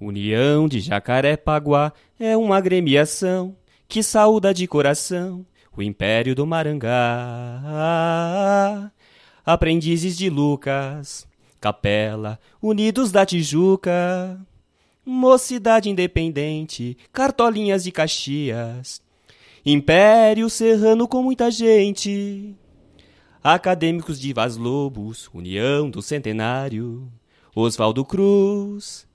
União de Jacarepaguá é uma agremiação que saúda de coração o Império do Marangá. Aprendizes de Lucas, Capela, Unidos da Tijuca, Mocidade Independente, Cartolinhas de Caxias, Império Serrano com muita gente, Acadêmicos de Vaz Lobos, União do Centenário, Oswaldo Cruz,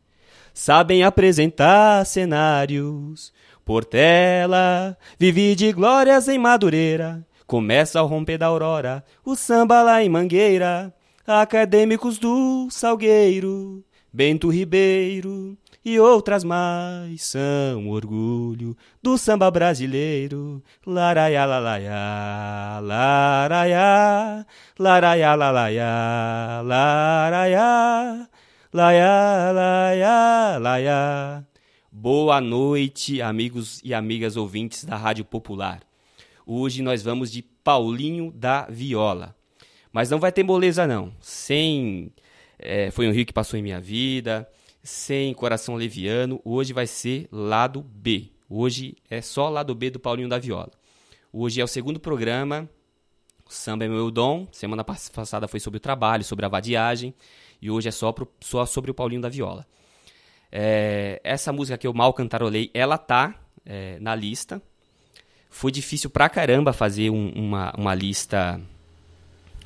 sabem apresentar cenários. Portela, vivi de glórias em Madureira, começa ao romper da aurora, o samba lá em Mangueira, acadêmicos do Salgueiro, Bento Ribeiro e outras mais são orgulho do samba brasileiro. Laraiá, lalaiá, laraiá, laraiá, lalaiá, laraiá. Laia, laia, laia. Boa noite, amigos e amigas ouvintes da Rádio Popular. Hoje nós vamos de Paulinho da Viola. Mas não vai ter moleza, não. Sem é, Foi um rio que passou em minha vida, sem Coração Leviano. Hoje vai ser lado B. Hoje é só lado B do Paulinho da Viola. Hoje é o segundo programa. O samba é meu dom. Semana passada foi sobre o trabalho, sobre a vadiagem. E hoje é só, pro, só sobre o Paulinho da Viola. É, essa música que eu mal cantarolei, ela tá é, na lista. Foi difícil pra caramba fazer um, uma, uma lista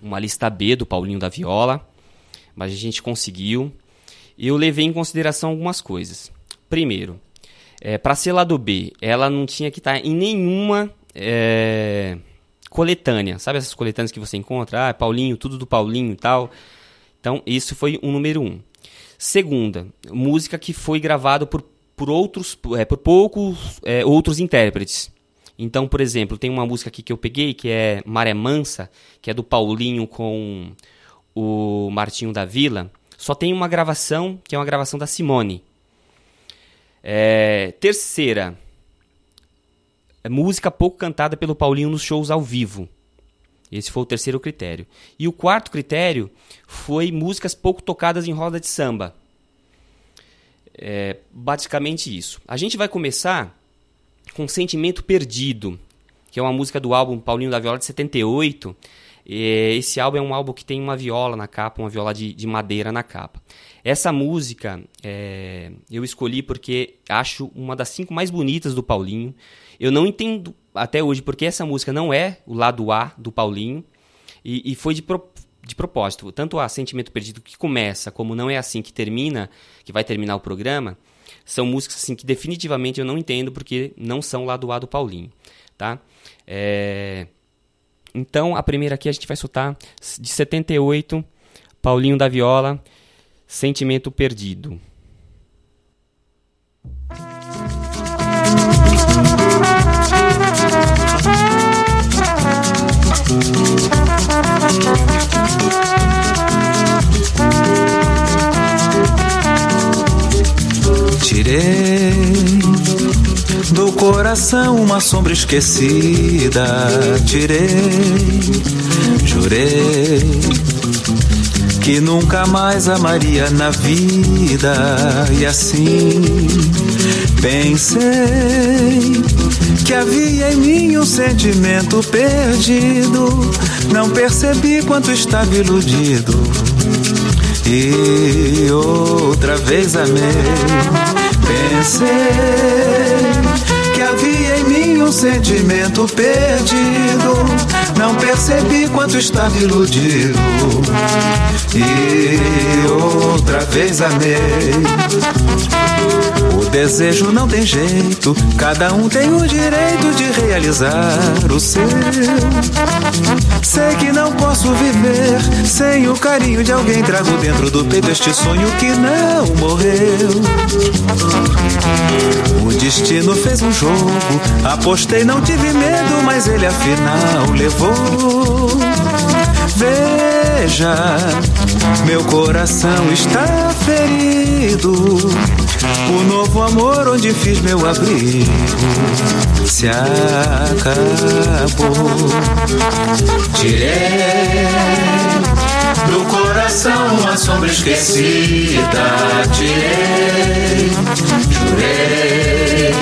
uma lista B do Paulinho da Viola, mas a gente conseguiu. Eu levei em consideração algumas coisas. Primeiro, é, para ser lado B, ela não tinha que estar tá em nenhuma é, coletânea. Sabe essas coletâneas que você encontra? Ah, Paulinho, tudo do Paulinho e tal. Então, isso foi o número um. Segunda, música que foi gravada por, por outros, é, por poucos é, outros intérpretes. Então, por exemplo, tem uma música aqui que eu peguei, que é Maré Mansa, que é do Paulinho com o Martinho da Vila. Só tem uma gravação, que é uma gravação da Simone. É, terceira, é música pouco cantada pelo Paulinho nos shows ao vivo. Esse foi o terceiro critério. E o quarto critério foi músicas pouco tocadas em roda de samba. É basicamente isso. A gente vai começar com Sentimento Perdido, que é uma música do álbum Paulinho da Viola de 78. Esse álbum é um álbum que tem uma viola na capa, uma viola de, de madeira na capa. Essa música é, eu escolhi porque acho uma das cinco mais bonitas do Paulinho. Eu não entendo até hoje porque essa música não é o lado A do Paulinho e, e foi de, pro, de propósito. Tanto a Sentimento Perdido que começa, como Não É Assim que termina, que vai terminar o programa, são músicas assim que definitivamente eu não entendo porque não são lado A do Paulinho, tá? É... Então a primeira aqui a gente vai soltar de 78, Paulinho da Viola, Sentimento Perdido. Tirei do coração uma sombra esquecida. Tirei, jurei que nunca mais amaria na vida. E assim pensei que havia em mim um sentimento perdido. Não percebi quanto estava iludido. E outra vez amei. Pensei que havia um sentimento perdido. Não percebi quanto estava iludido. E outra vez amei. O desejo não tem jeito, cada um tem o direito de realizar o seu. Sei que não posso viver sem o carinho de alguém. Trago dentro do peito este sonho que não morreu. O destino fez um jogo, apostei, não tive medo, mas ele afinal levou. Veja, meu coração está ferido. O novo amor onde fiz meu abrigo se acabou. Tirei do coração uma sombra esquecida. Tirei jurei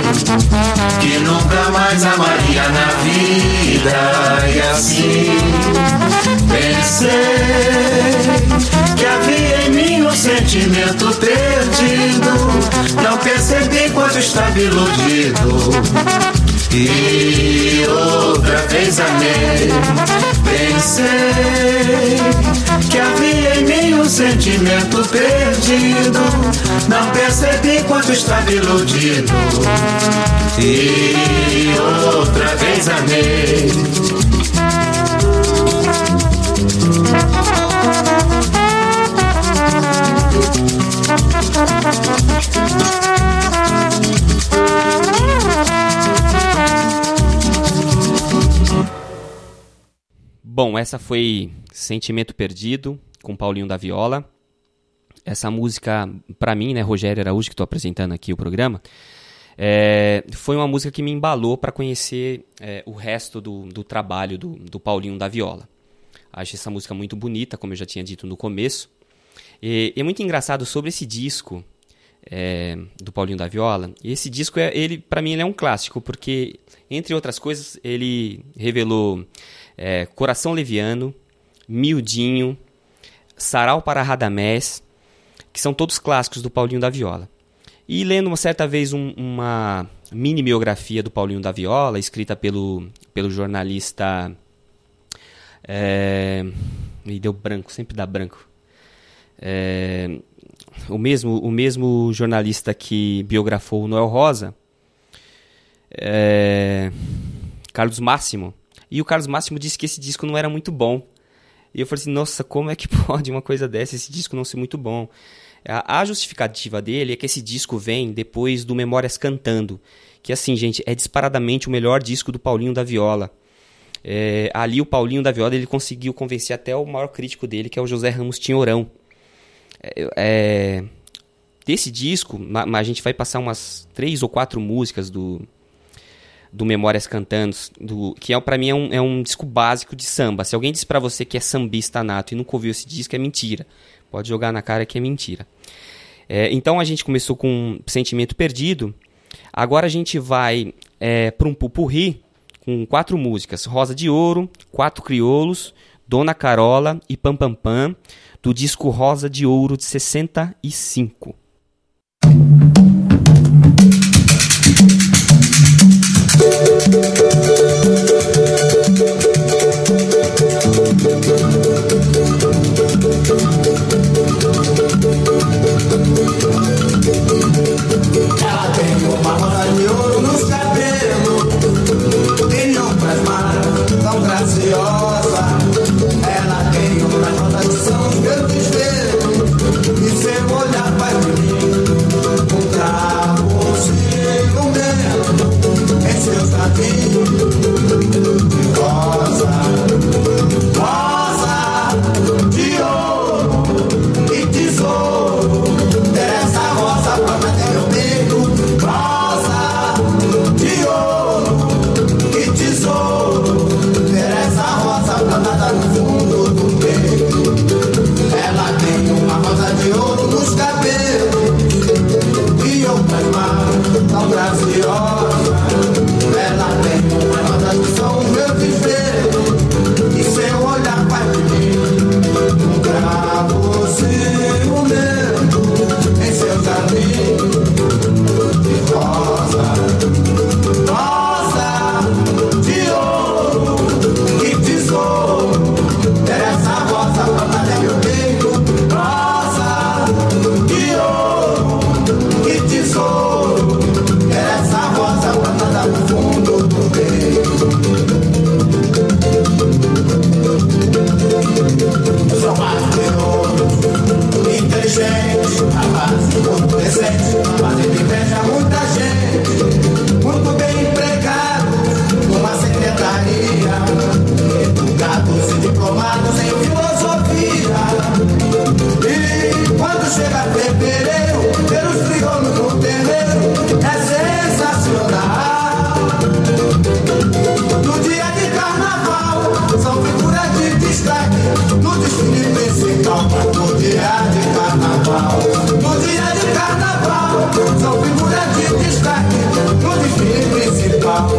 que nunca mais amaria na vida e assim pensei que havia em mim um sentimento perdido não percebi quanto estava iludido. E outra vez amei. Pensei que havia em mim um sentimento perdido. Não percebi quanto estava iludido. E outra vez amei. Bom, essa foi Sentimento Perdido, com Paulinho da Viola. Essa música, para mim, né, Rogério Araújo, que estou apresentando aqui o programa, é, foi uma música que me embalou para conhecer é, o resto do, do trabalho do, do, Paulinho da Viola. Acho essa música muito bonita, como eu já tinha dito no começo. E, é muito engraçado sobre esse disco é, do Paulinho da Viola. Esse disco, é, ele para mim, ele é um clássico, porque, entre outras coisas, ele revelou é, Coração Leviano, Miudinho, Sarau para Radamés, que são todos clássicos do Paulinho da Viola. E lendo uma certa vez um, uma mini biografia do Paulinho da Viola, escrita pelo, pelo jornalista. É, me deu branco, sempre dá branco. É, o, mesmo, o mesmo jornalista que biografou o Noel Rosa, é, Carlos Máximo, e o Carlos Máximo disse que esse disco não era muito bom. E eu falei assim, nossa, como é que pode uma coisa dessa, esse disco não ser muito bom? A justificativa dele é que esse disco vem depois do Memórias Cantando, que assim, gente, é disparadamente o melhor disco do Paulinho da Viola. É, ali o Paulinho da Viola ele conseguiu convencer até o maior crítico dele, que é o José Ramos Tinhorão. É, é, desse disco, a, a gente vai passar umas três ou quatro músicas do, do Memórias Cantando, do, que é, para mim é um, é um disco básico de samba. Se alguém diz para você que é sambista nato e nunca ouviu esse disco, é mentira. Pode jogar na cara que é mentira. É, então a gente começou com Sentimento Perdido. Agora a gente vai é, para um pupurri com quatro músicas: Rosa de Ouro, Quatro Crioulos, Dona Carola e Pam Pam Pam, do disco Rosa de Ouro de 65. São os se todo presente, fazendo inveja a muita gente. Muito bem empregado, numa secretaria, educados e diplomados em filosofia. E quando chega fevereiro, ver os trigonos no terreiro é sensacional. No dia de carnaval, são figuras de destaque no desfile principal, no dia de carnaval. São figura de destaque no desfile principal.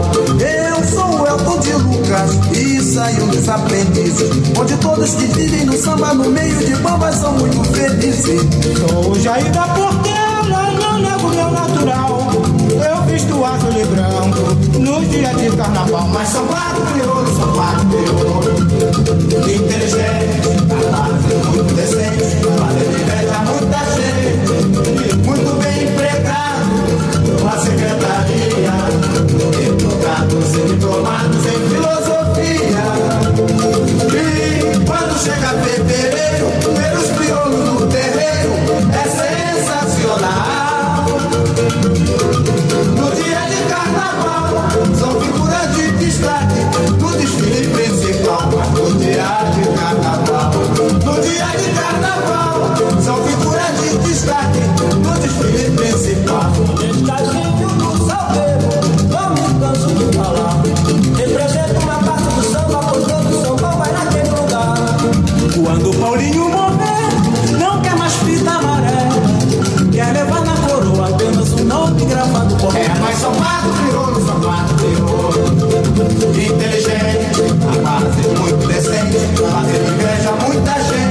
Eu sou o Elton de Lucas e saio dos aprendizes. Onde todos que vivem no samba no meio de bombas são muito felizes. Sou o Jair da Portela, não nego meu natural. Eu visto azul e branco nos dias de carnaval. Mas são quatro crioulos, são quatro crioulos. Inteligente, muito decente, valente. Diplomados em filosofia. E quando chega fevereiro, ver os crioulos no terreiro é sensacional. No dia de carnaval, são figuras de destaque no desfile principal. No dia de carnaval, no dia de carnaval, são figuras de destaque no desfile principal. Estaginho do salveiro, não me canso de falar. Representa uma parte do samba, pois todo samba vai naquele lugar. Quando o Paulinho morrer, não quer mais fita amarela. Quer levar na coroa apenas nome gravado por mas são quatro crioulos, são quatro crioulos. Inteligentes, capazes, muito decentes, fazendo inveja a muita gente.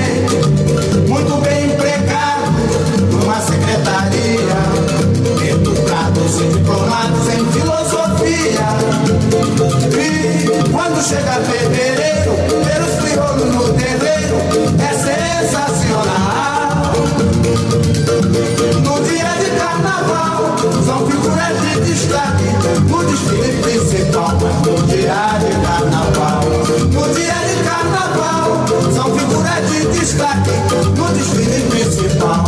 E quando chega fevereiro, ver os crioulos no terreiro é sensacional. No dia de carnaval, são figuras de destaque no desfile principal. No dia de carnaval, no dia de carnaval, são figuras de destaque no desfile principal.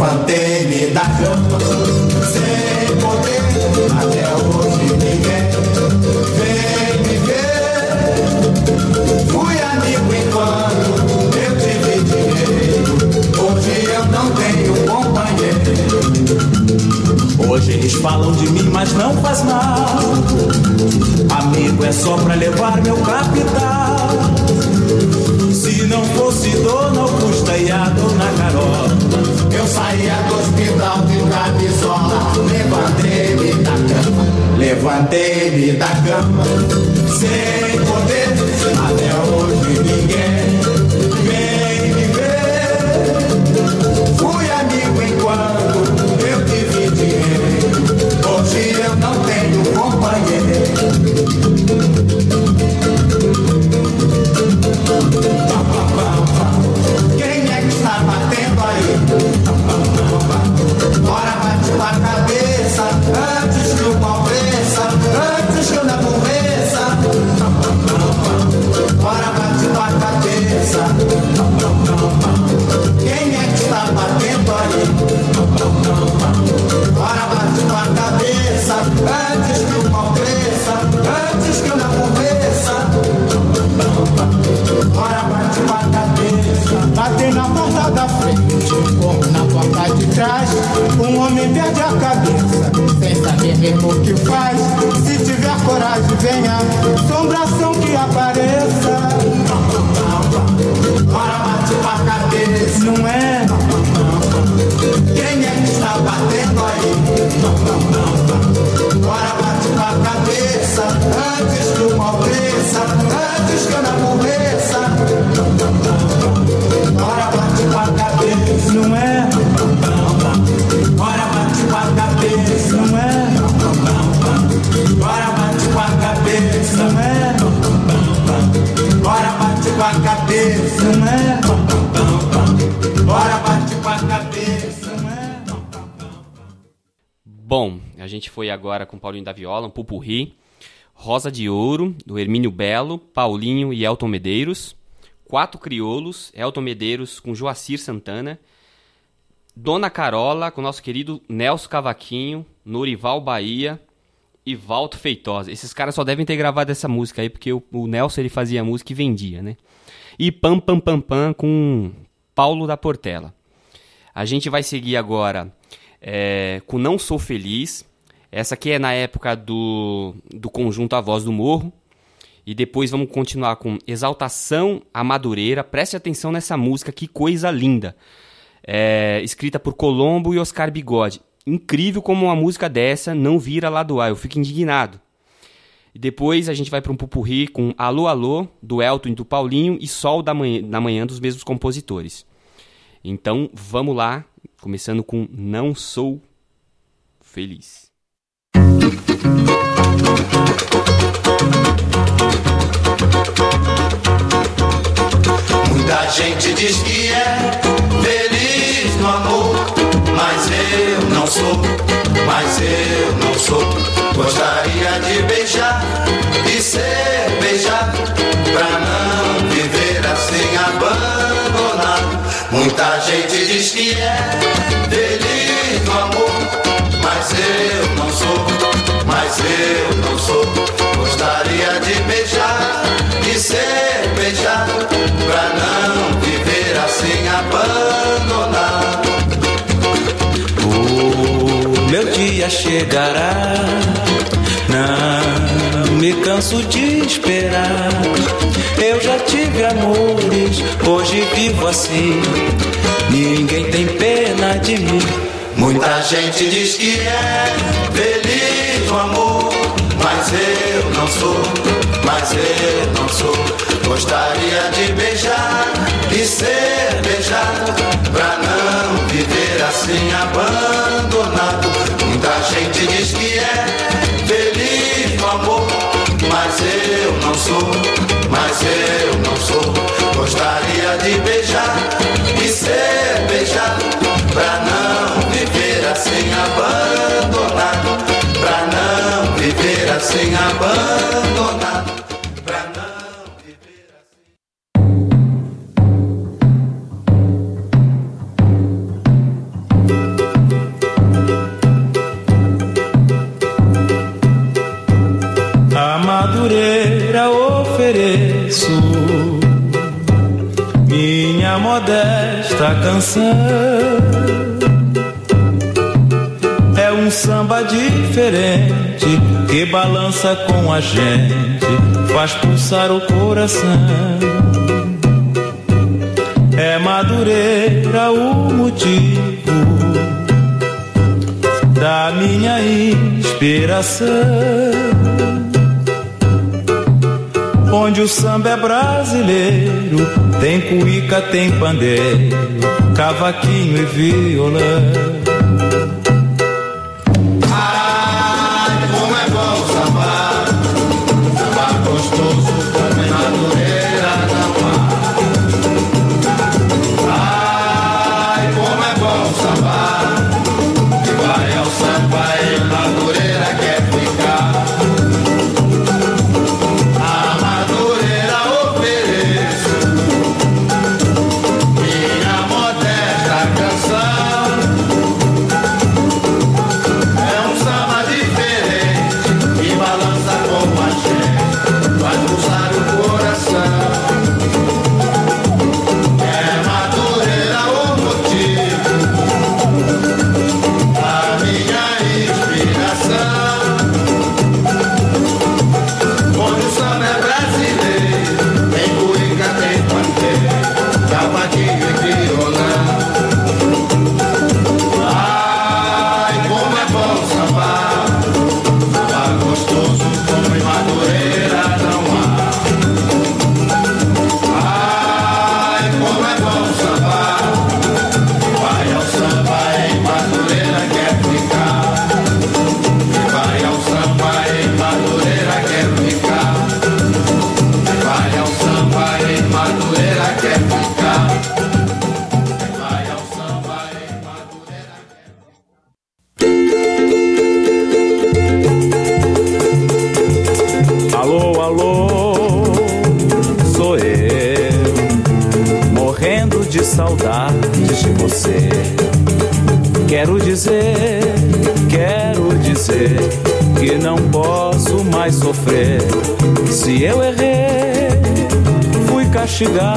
Levantei-me da cama, sem poder. Até hoje ninguém vem me ver. Fui amigo enquanto eu tive dinheiro. Hoje eu não tenho companheiro. Hoje eles falam de mim, mas não faz mal. Amigo é só pra levar meu capital. Se não fosse Dona Augusta e a Dona Carola, Eu saía do hospital de camisola, levantei-me da cama, levantei-me da cama, sem Paulinho da Viola, um pupurri. Rosa de Ouro, do Hermínio Belo, Paulinho e Elton Medeiros. Quatro Crioulos, Elton Medeiros com Joacir Santana. Dona Carola com nosso querido Nelson Cavaquinho, Norival Bahia e Valto Feitosa. Esses caras só devem ter gravado essa música aí, porque o, o Nelson ele fazia música e vendia, né? E Pam Pam Pam Pam com Paulo da Portela. A gente vai seguir agora é, com Não Sou Feliz. Essa aqui é na época do, do conjunto A Voz do Morro. E depois vamos continuar com Exaltação a Madureira. Preste atenção nessa música, que coisa linda. É, escrita por Colombo e Oscar Bigode. Incrível como uma música dessa não vira lá do ar, eu fico indignado. E depois a gente vai para um pupurri com Alô Alô, do Elton e do Paulinho, e Sol da manhã, na manhã dos mesmos compositores. Então vamos lá, começando com Não Sou Feliz. Muita gente diz que é feliz no amor, mas eu não sou, mas eu não sou. Gostaria de beijar e ser beijado, pra não viver assim abandonado. Muita gente diz que é feliz no amor, mas eu não sou, mas eu não sou. Gostaria de beijar e ser beijado, pra não viver assim abandonado. O meu dia chegará, não me canso de esperar. Eu já tive amores, hoje vivo assim. Ninguém tem pena de mim. Muita gente diz que é feliz mas eu não sou, mas eu não sou. Gostaria de beijar e ser beijado, pra não viver assim abandonado. Muita gente diz que é feliz no amor, mas eu não sou, mas eu não sou. Gostaria de beijar e ser beijado, pra não viver assim abandonado, assim abandonado, minha modesta canção. É um samba diferente que balança com a gente, faz pulsar o coração. É madureira o motivo da minha inspiração. Onde o samba é brasileiro, tem cuíca, tem pandeiro, cavaquinho e violão. Castigado.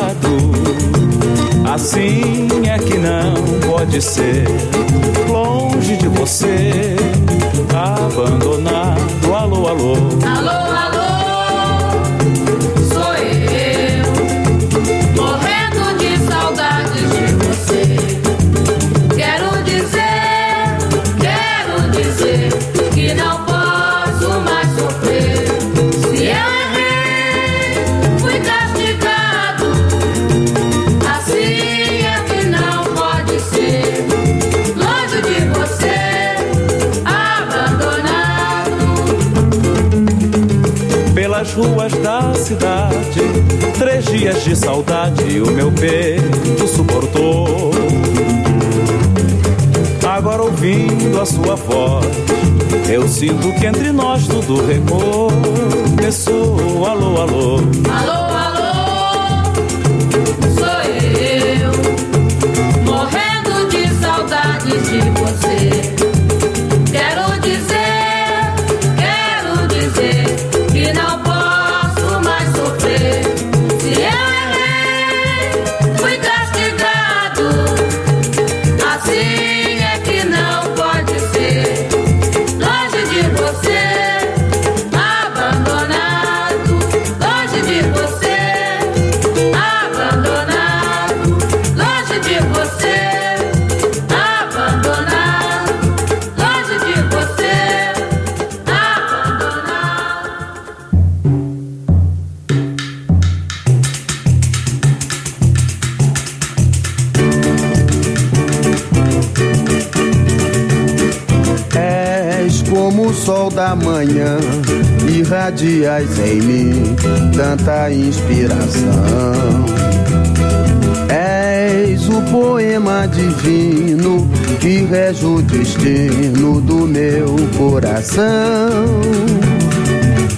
De saudade o meu peito suportou. Agora ouvindo a sua voz, eu sinto que entre nós tudo recomeçou. Alô, alô. Alô, alô, irradias em mim tanta inspiração. És o poema divino que rege o destino do meu coração.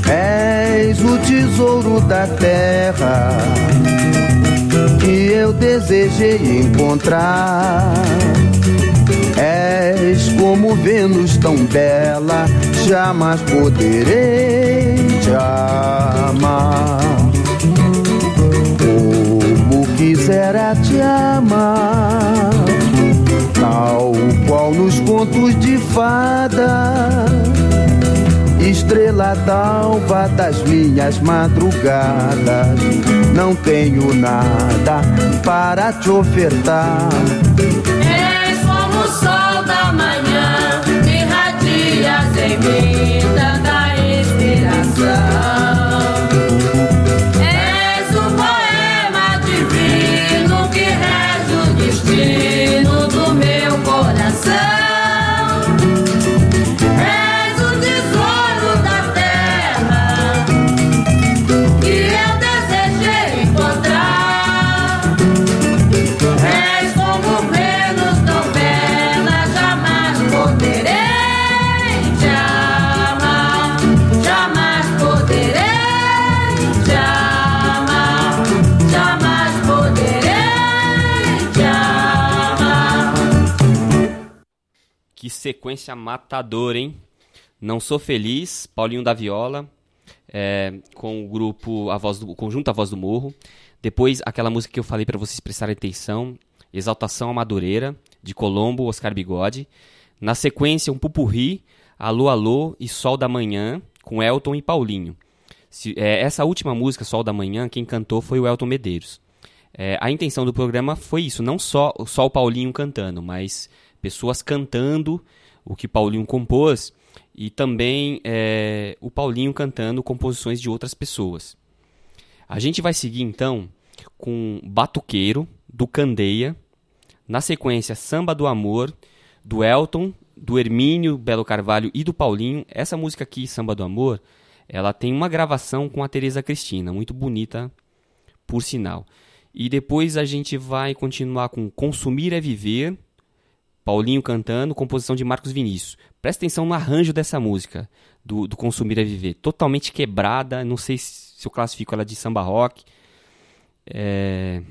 És o tesouro da terra que eu desejei encontrar. És como Vênus tão bela, jamais poderei te amar. Como quisera te amar, tal qual nos contos de fada. Estrela d'alva das minhas madrugadas, não tenho nada para te ofertar. És como o sol da manhã, irradias em mim tanta sequência matadora, hein? Não Sou Feliz, Paulinho da Viola, é, com o grupo a voz do, o conjunto A Voz do Morro. Depois, aquela música que eu falei para vocês prestarem atenção, Exaltação à Madureira, de Colombo, Oscar Bigode. Na sequência, um pupurri, Alô Alô e Sol da Manhã, com Elton e Paulinho. Se- é, essa última música, Sol da Manhã, quem cantou foi o Elton Medeiros. É, a intenção do programa foi isso, não só, só o Paulinho cantando, mas pessoas cantando o que Paulinho compôs e também é, o Paulinho cantando composições de outras pessoas. A gente vai seguir então com Batuqueiro, do Candeia, na sequência Samba do Amor, do Elton, do Hermínio Belo Carvalho e do Paulinho. Essa música aqui, Samba do Amor, ela tem uma gravação com a Tereza Cristina, muito bonita, por sinal. E depois a gente vai continuar com Consumir é Viver, Paulinho cantando, composição de Marcos Vinícius. Presta atenção no arranjo dessa música, do, do Consumir é Viver. Totalmente quebrada, não sei se eu classifico ela de samba rock. É...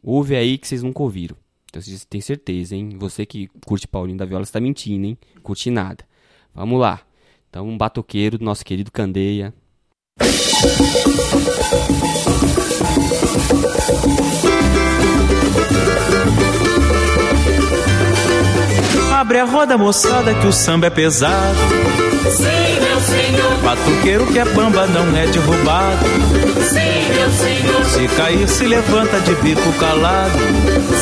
Ouve aí que vocês nunca ouviram. Então vocês têm certeza, hein? Você que curte Paulinho da Viola está mentindo, hein? Curte nada. Vamos lá. Então, um batoqueiro do nosso querido Candeia. Abre a roda, moçada, que o samba é pesado. Sim, meu senhor. Batuqueiro que é bamba não é derrubado. Sim, meu senhor. Se cair, se levanta de bico calado.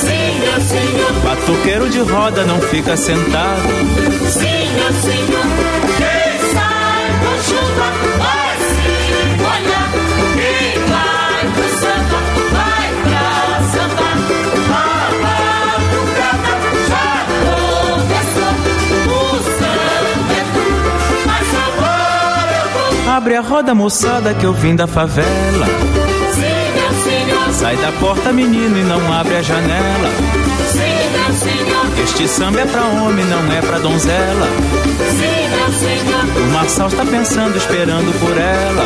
Sim, meu senhor. Batuqueiro de roda não fica sentado. Sim, meu senhor. Quem sai com chuva Abre a roda, moçada, que eu vim da favela. Meu senhor. Sai da porta, menino, e não abre a janela. Meu senhor. Este samba é pra homem, não é pra donzela. Meu senhor. O Marçal está pensando, esperando por ela.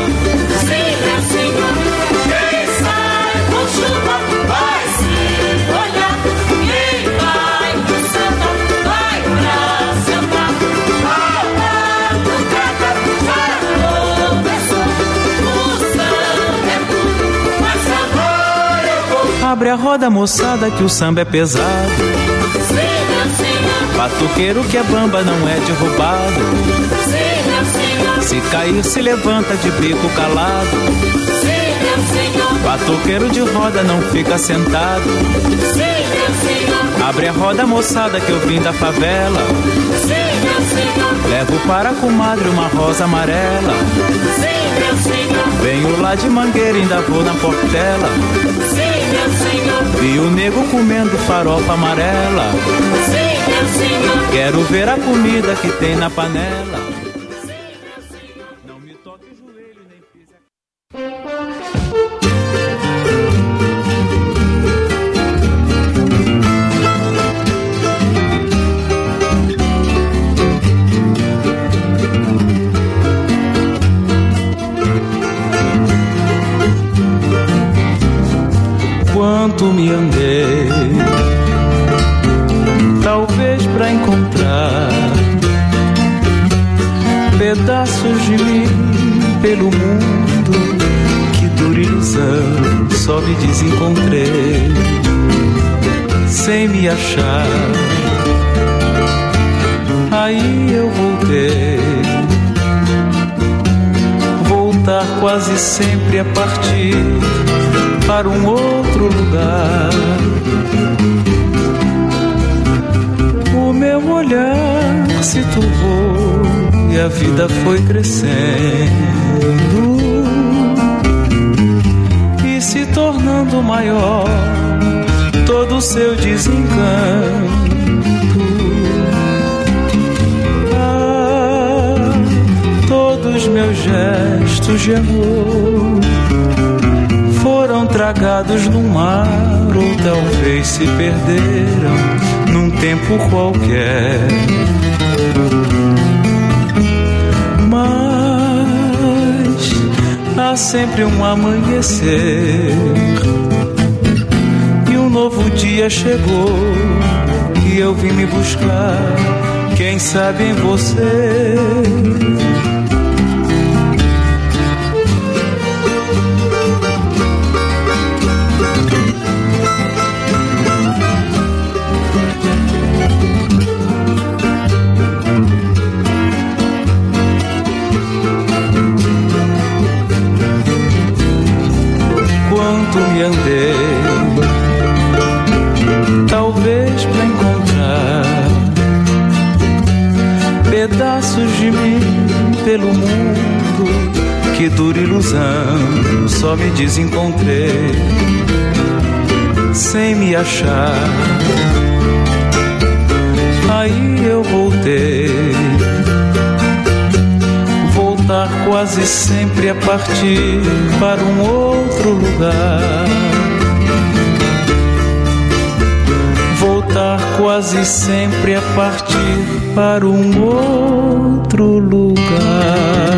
Abre a roda, moçada, que o samba é pesado. Batuqueiro que é bamba não é derrubado. Se cair, se levanta de bico calado. Batuqueiro de roda não fica sentado. Abre a roda, moçada, que eu vim da favela. Levo para a comadre uma rosa amarela. Venho lá de mangueira, ainda vou na portela. Vi o nego comendo farofa amarela. Sim, meu senhor. Quero ver a comida que tem na panela. Sempre a partir para um outro lugar. O meu olhar se turvou e a vida foi crescendo e se tornando maior todo o seu desencanto. Todos meus gestos de amor foram tragados no mar ou talvez se perderam num tempo qualquer. Mas há sempre um amanhecer e um novo dia chegou e eu vim me buscar. Quem sabe em você Que dura ilusão, só me desencontrei sem me achar. Aí eu voltei voltar quase sempre a partir para um outro lugar. Voltar quase sempre a partir para um outro lugar.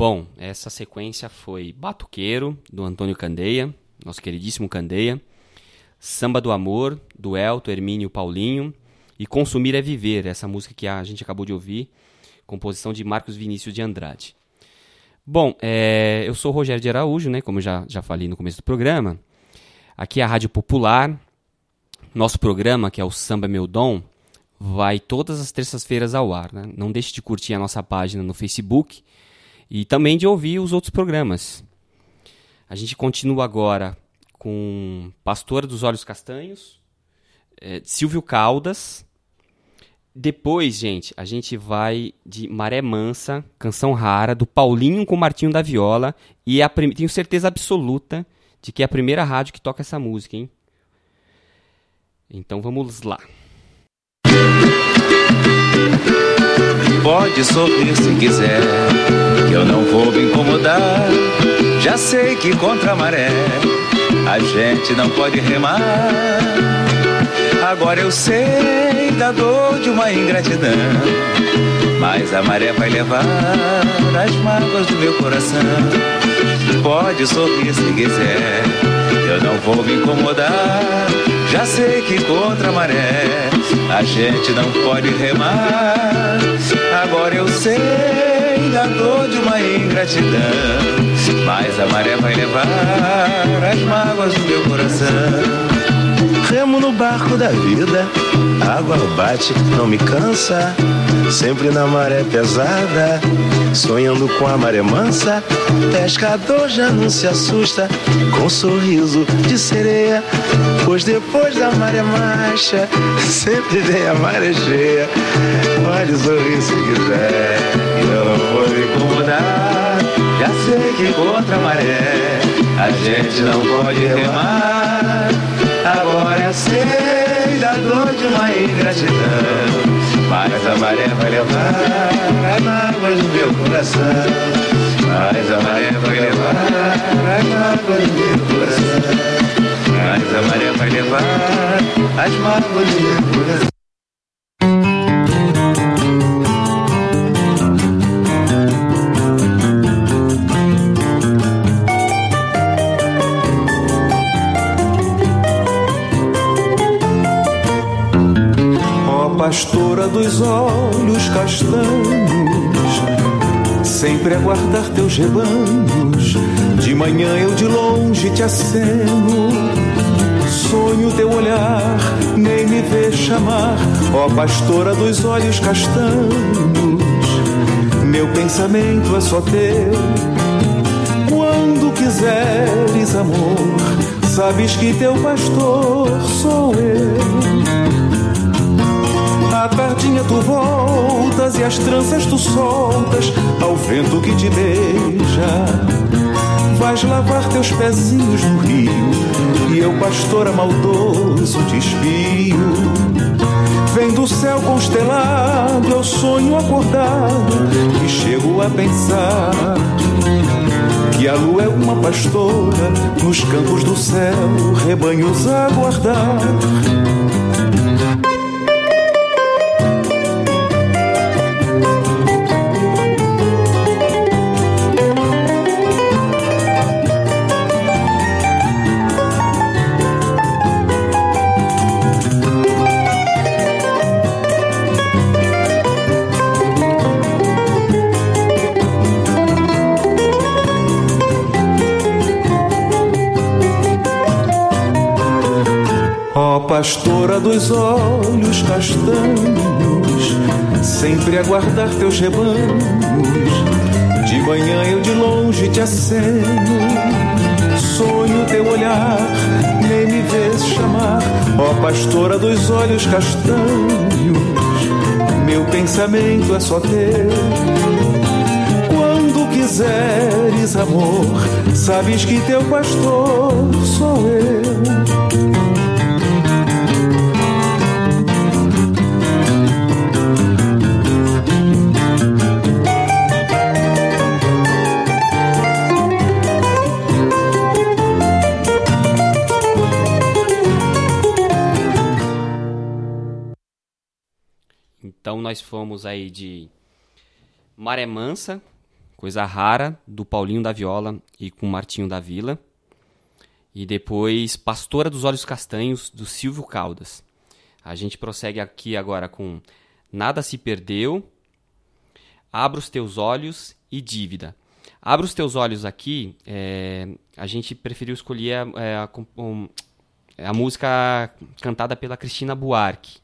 Bom, essa sequência foi Batuqueiro, do Antônio Candeia, nosso queridíssimo Candeia. Samba do Amor, do Elto, Hermínio Paulinho. E Consumir é Viver, essa música que a gente acabou de ouvir, composição de Marcos Vinícius de Andrade. Bom, é, eu sou Rogério de Araújo, né, como eu já, já falei no começo do programa. Aqui é a Rádio Popular. Nosso programa, que é o Samba Meu Dom, vai todas as terças-feiras ao ar. Né? Não deixe de curtir a nossa página no Facebook e também de ouvir os outros programas. A gente continua agora com Pastora dos Olhos Castanhos, é, Silvio Caldas. Depois, gente, a gente vai de Maré Mansa, canção rara, do Paulinho com Martinho da Viola. E prim- tenho certeza absoluta de que é a primeira rádio que toca essa música, hein? Então vamos lá. Pode sorrir se quiser, eu não vou me incomodar. Já sei que contra a maré a gente não pode remar. Agora eu sei da dor de uma ingratidão, mas a maré vai levar as mágoas do meu coração. Pode sorrir se quiser, eu não vou me incomodar. Já sei que contra a maré a gente não pode remar. Agora eu sei da dor de uma ingratidão, mas a maré vai levar as mágoas do meu coração. Remo no barco da vida, água bate, não me cansa. Sempre na maré pesada, sonhando com a maré mansa. Pescador já não se assusta com um sorriso de sereia. Pois depois da maré marcha, sempre vem a maré cheia. Pode sorrir se quiser, Eu não vou me incomodar, já sei que contra a maré a gente não pode remar. Agora eu sei da dor de uma ingratidão, mas a maré vai levar as mágoas do meu coração. Mas a maré vai levar as mágoas do meu coração. Mas a maré vai levar as mágoas do meu coração. Pastora dos olhos castanhos, sempre a guardar teus rebanhos. De manhã eu de longe te aceno, Sonho teu olhar, nem me vê chamar, ó pastora dos olhos castanhos. Meu pensamento é só teu. Quando quiseres amor, sabes que teu pastor sou eu. À tardinha tu voltas e as tranças tu soltas ao vento que te beija. Vais lavar teus pezinhos no rio e eu, pastora maldoso, te espio. Vem do céu constelado, eu sonho acordado e chego a pensar que a lua é uma pastora nos campos do céu, rebanhos a guardar. Dos olhos castanhos, sempre a guardar teus rebanhos. De manhã eu de longe te aceno, sonho teu olhar, nem me vês chamar. Ó pastora dos olhos castanhos, meu pensamento é só teu. Quando quiseres amor, sabes que teu pastor sou eu. Então nós fomos aí de Maré Mansa, coisa rara, do Paulinho da Viola e com Martinho da Vila. E depois Pastora dos Olhos Castanhos, do Silvio Caldas. A gente prossegue aqui agora com Nada se Perdeu, Abra os Teus Olhos e Dívida. Abra os Teus Olhos aqui, é, a gente preferiu escolher é, a, com- um, a música cantada pela Cristina Buarque.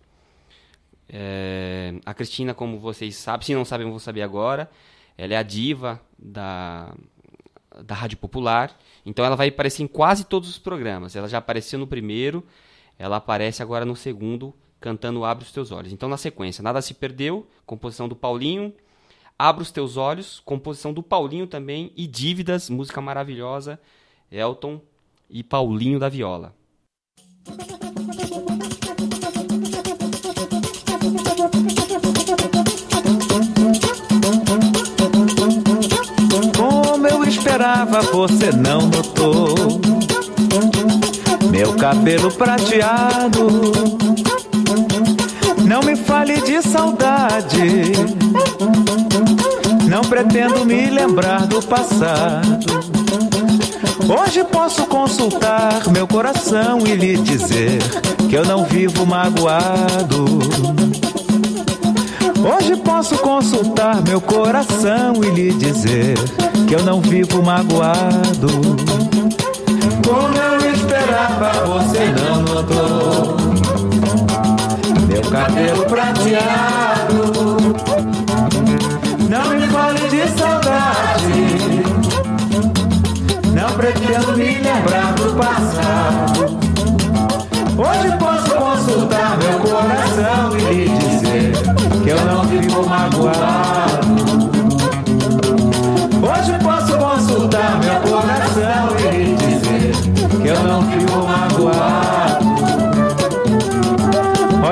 É, a Cristina, como vocês sabem, se não sabem, vão saber agora. Ela é a diva da, da Rádio Popular. Então ela vai aparecer em quase todos os programas. Ela já apareceu no primeiro, ela aparece agora no segundo, cantando Abre os Teus Olhos. Então, na sequência, Nada Se Perdeu, composição do Paulinho. Abra os Teus Olhos, composição do Paulinho também. E Dívidas, música maravilhosa, Elton e Paulinho da Viola. Esperava, você não notou. Meu cabelo prateado. Não me fale de saudade. Não pretendo me lembrar do passado. Hoje posso consultar meu coração e lhe dizer que eu não vivo magoado. Hoje posso consultar meu coração e lhe dizer que eu não vivo magoado. Como eu esperava, você não notou. Meu cabelo prateado.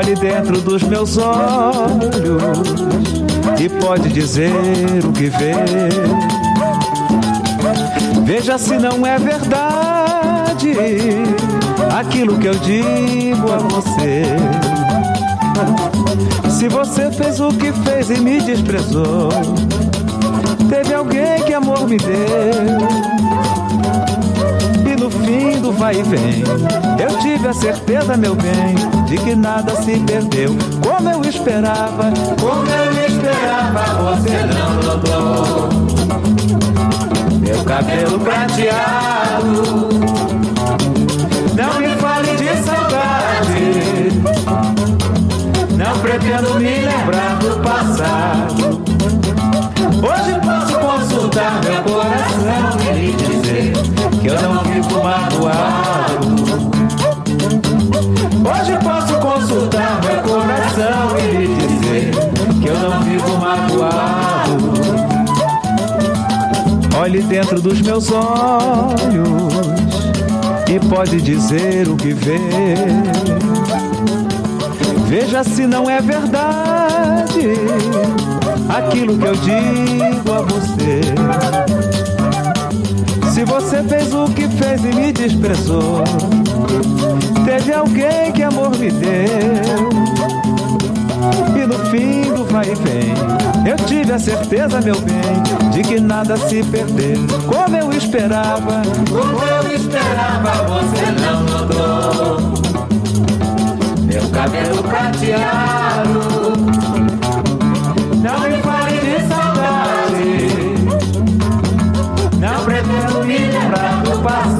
Olhe dentro dos meus olhos e pode dizer o que vê. Veja se não é verdade aquilo que eu digo a você. Se você fez o que fez e me desprezou, teve alguém que amor me deu no fim do vai e vem. Eu tive a certeza, meu bem, de que nada se perdeu. Como eu esperava, como eu esperava, você não notou. Meu cabelo prateado. Não me fale de saudade. Não pretendo me lembrar do passado. Hoje posso consultar meu coração que eu não fico magoado. Hoje posso consultar meu coração e lhe dizer que eu não fico magoado. Olhe dentro dos meus olhos e pode dizer o que vê. Veja se não é verdade aquilo que eu digo a você. Se você fez o que fez e me desprezou, teve alguém que amor me deu. E no fim do vai e vem, eu tive a certeza, meu bem, de que nada se perdeu. Como eu esperava, como eu esperava, você não mudou. Meu cabelo prateado. paz.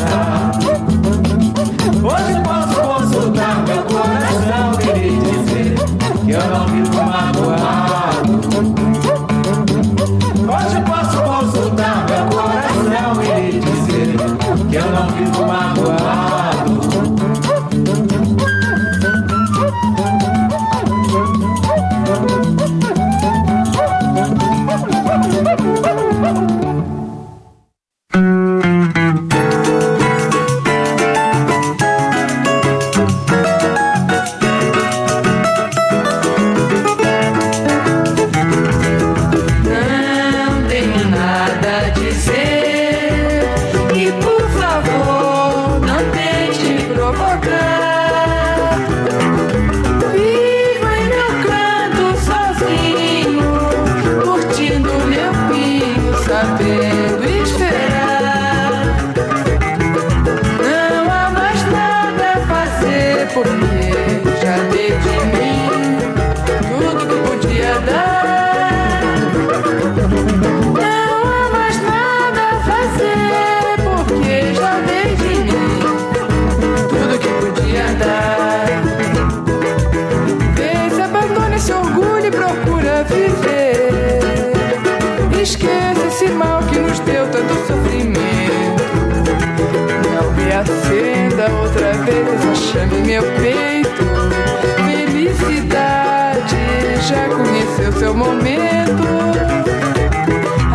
seu momento.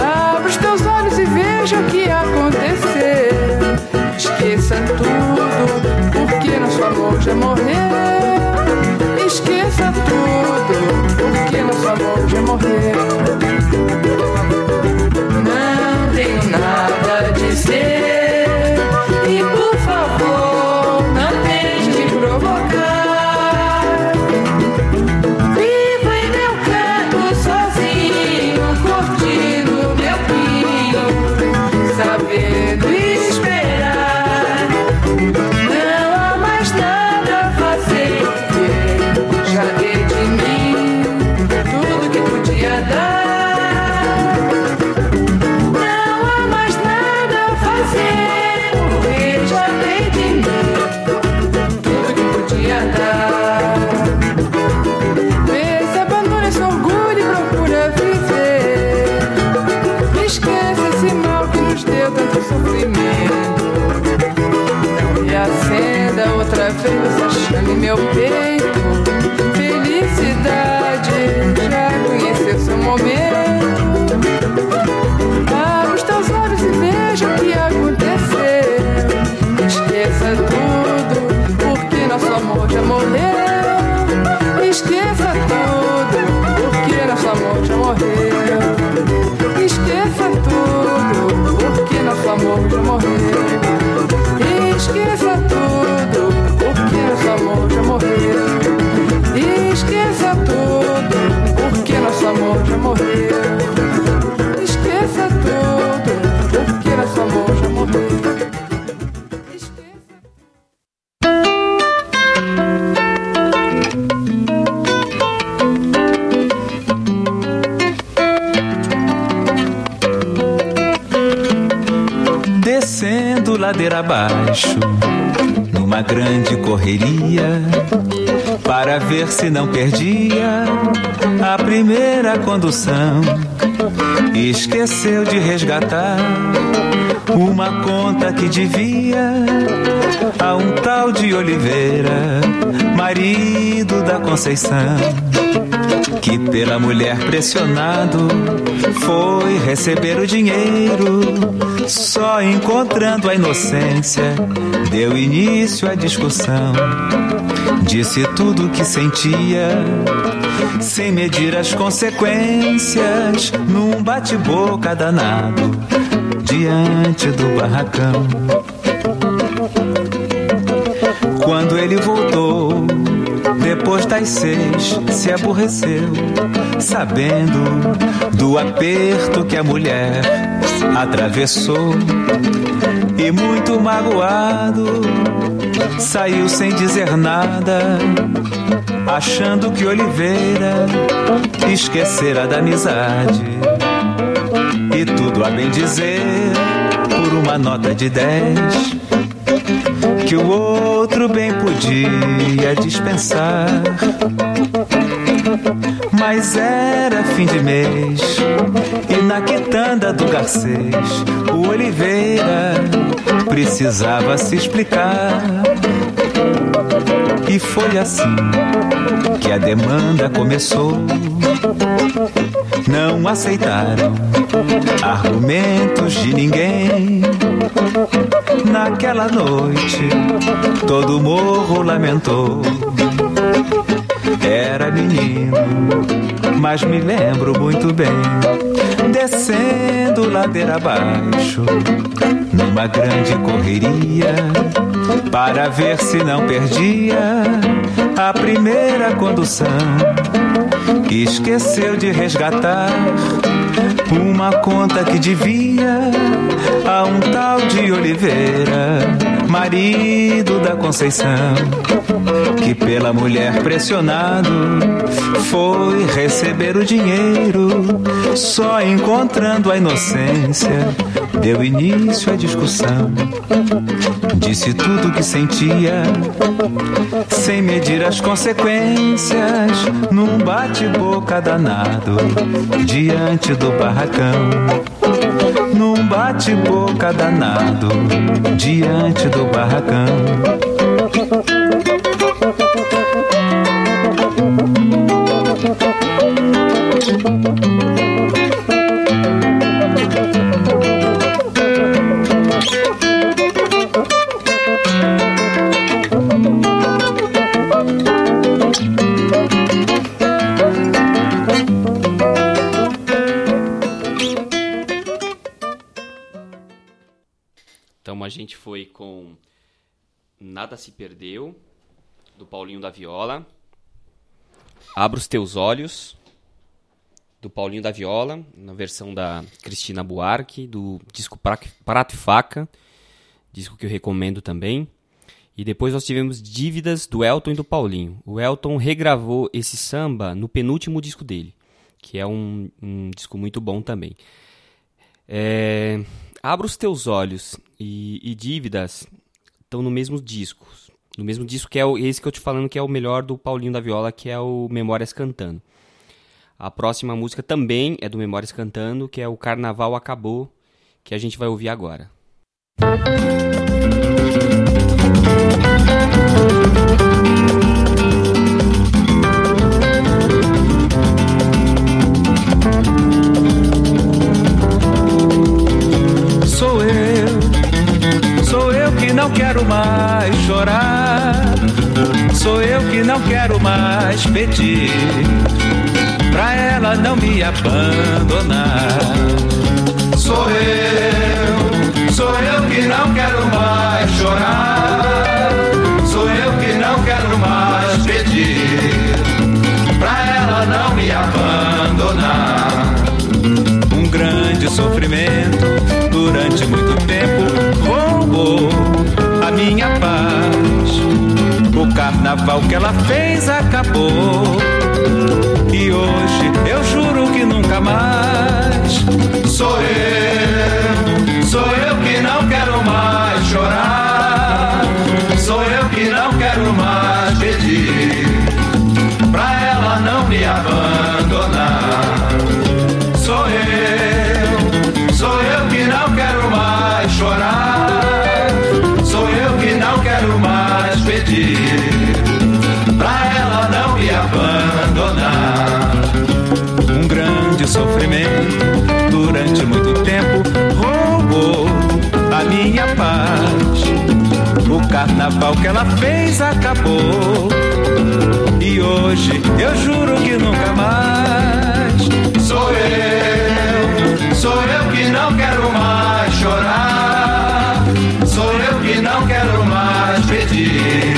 Abra os teus olhos e veja o que acontecer. Esqueça tudo, porque nosso amor já morreu. Esqueça tudo, porque nosso amor já morreu. fez, chame meu peito. ladeira abaixo, numa grande correria, para ver se não perdia a primeira condução. Esqueceu de resgatar uma conta que devia a um tal de Oliveira, marido da Conceição que pela mulher pressionado foi receber o dinheiro. Só encontrando a inocência deu início à discussão. Disse tudo o que sentia, sem medir as consequências, num bate-boca danado, diante do barracão. Quando ele voltou, depois das seis, se aborreceu, sabendo do aperto que a mulher atravessou. E muito magoado, saiu sem dizer nada, achando que Oliveira esquecera da amizade. E tudo a bem dizer, por uma nota de dez que o outro bem podia dispensar. Mas era fim de mês e na quitanda do Garcês o Oliveira precisava se explicar. E foi assim que a demanda começou. Não aceitaram argumentos de ninguém. Naquela noite, todo morro lamentou. Era menino, mas me lembro muito bem. Descendo ladeira abaixo, numa grande correria, para ver se não perdia a primeira condução. Esqueceu de resgatar uma conta que devia a um tal de Oliveira, marido da Conceição, que pela mulher pressionado foi receber o dinheiro, só encontrando a inocência deu início à discussão. Disse tudo o que sentia, sem medir as consequências, num bate-boca danado, diante do barracão. Bate-boca danado, diante do barracão. Nada se perdeu do Paulinho da Viola. Abra os teus olhos do Paulinho da Viola, na versão da Cristina Buarque, do disco Pra- Prato e Faca, disco que eu recomendo também. E depois nós tivemos Dívidas do Elton e do Paulinho. O Elton regravou esse samba no penúltimo disco dele, que é um, um disco muito bom também. É, Abra os teus olhos e, e dívidas estão no mesmo disco. No mesmo disco que é o, esse que eu te falando que é o melhor do Paulinho da Viola, que é o Memórias Cantando. A próxima música também é do Memórias Cantando, que é o Carnaval Acabou, que a gente vai ouvir agora. Sou não quero mais chorar. Sou eu que não quero mais pedir pra ela não me abandonar. Sou eu, sou eu que não quero mais chorar. Sou eu que não quero mais pedir pra ela não me abandonar um grande sofrimento durante muito tempo roubou carnaval que ela fez acabou. E hoje eu juro que nunca mais sou eu, sou eu que não quero mais chorar. Sou eu que não quero mais carnaval que ela fez acabou. E hoje eu juro que nunca mais Sou eu, sou eu que não quero mais chorar. Sou eu que não quero mais pedir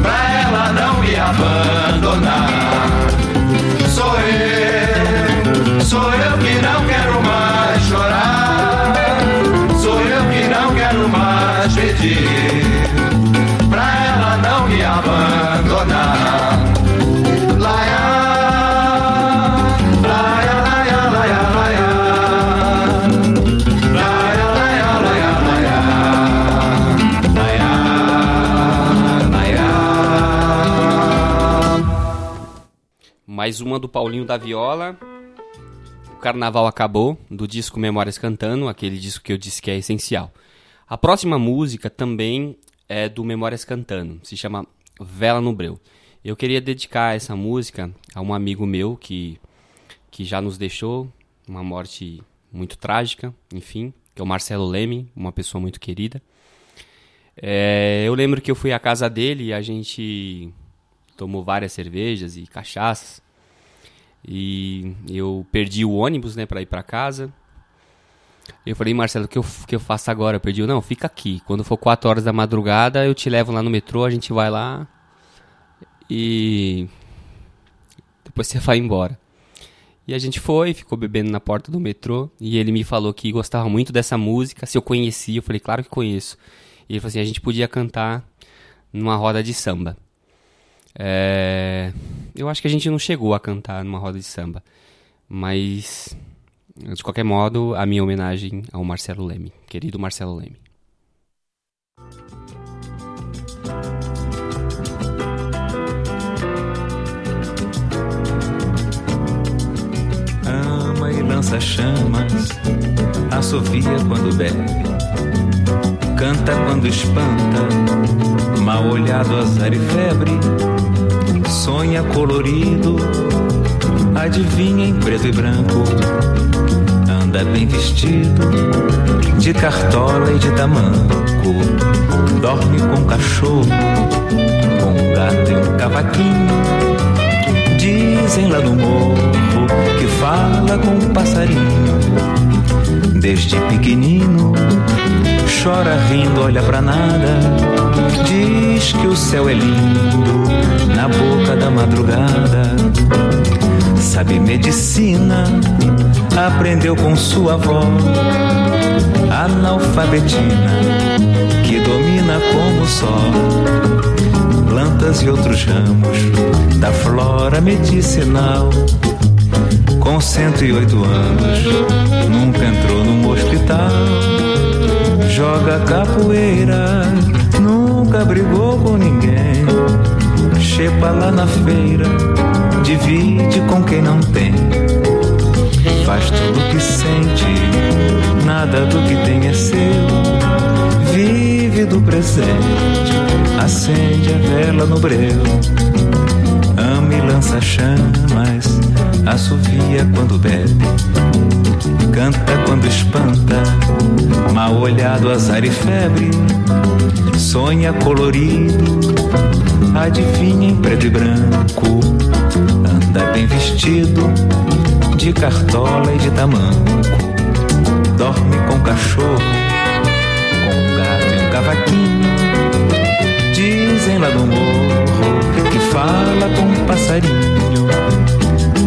pra ela não me abandonar. Sou eu, sou eu que não quero mais chorar. Sou eu que não quero mais pedir Mais uma do Paulinho da Viola. O carnaval acabou, do disco Memórias Cantando, aquele disco que eu disse que é essencial. A próxima música também é do Memórias Cantando, se chama Vela no Breu. Eu queria dedicar essa música a um amigo meu que, que já nos deixou, uma morte muito trágica, enfim, que é o Marcelo Leme, uma pessoa muito querida. É, eu lembro que eu fui à casa dele e a gente tomou várias cervejas e cachaças. E eu perdi o ônibus, né, para ir para casa. Eu falei, Marcelo, o que eu, que eu faço agora? Eu perdi, não, fica aqui. Quando for 4 horas da madrugada, eu te levo lá no metrô, a gente vai lá e depois você vai embora. E a gente foi, ficou bebendo na porta do metrô e ele me falou que gostava muito dessa música, se eu conhecia, eu falei, claro que conheço. E ele falou assim, a gente podia cantar numa roda de samba. É, Eu acho que a gente não chegou a cantar numa roda de samba. Mas, de qualquer modo, a minha homenagem ao Marcelo Leme, querido Marcelo Leme. ama e lança chamas, assovia quando bebe, canta quando espanta, mal olhado azar e febre, sonha colorido, adivinha em preto e branco, anda bem vestido, de cartola e de tamanco, dorme com cachorro, com um gato e um cavaquinho. Dizem lá no morro que fala com um passarinho. Desde pequenino, chora rindo, olha pra nada. Diz que o céu é lindo na boca da madrugada. Sabe medicina, aprendeu com sua avó. Analfabetina, que domina como só plantas e outros ramos da flora medicinal. Com 108 anos, nunca entrou num hospital. Joga capoeira, nunca brigou com ninguém. Chepa lá na feira, divide com quem não tem. Faz tudo que sente, nada do que tem é seu. Vive do presente, acende a vela no breu. Ama e lança chamas, assovia quando bebe. Canta quando espanta, mal olhado azar e febre. Sonha colorido, adivinha em preto e branco. Anda bem vestido, de cartola e de tamanco. Dorme com cachorro, com um gato e um cavaquinho. Dizem lá do morro que fala com um passarinho.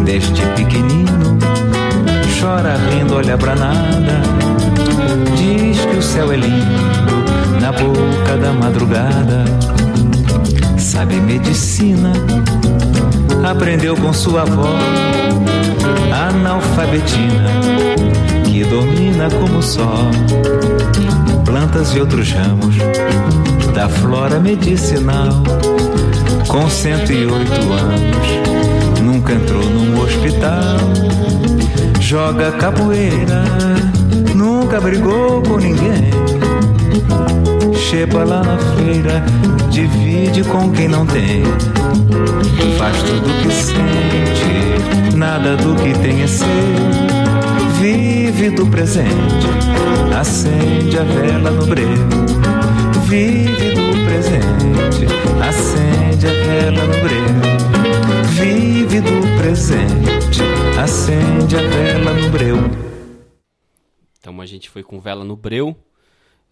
Desde pequenino, chora rindo, olha pra nada. Diz que o céu é lindo na boca da madrugada. Sabe medicina, aprendeu com sua avó. Analfabetina, que domina como só plantas e outros ramos da flora medicinal. Com 108 anos, nunca entrou num hospital. Joga capoeira, nunca brigou com ninguém. Chega lá na feira, divide com quem não tem. Faz tudo o que sente, nada do que tem é seu. Vive do presente, acende a vela no breu. Vive do presente, acende a vela no breu. Vive do presente, acende a vela no breu. Então a gente foi com Vela no Breu,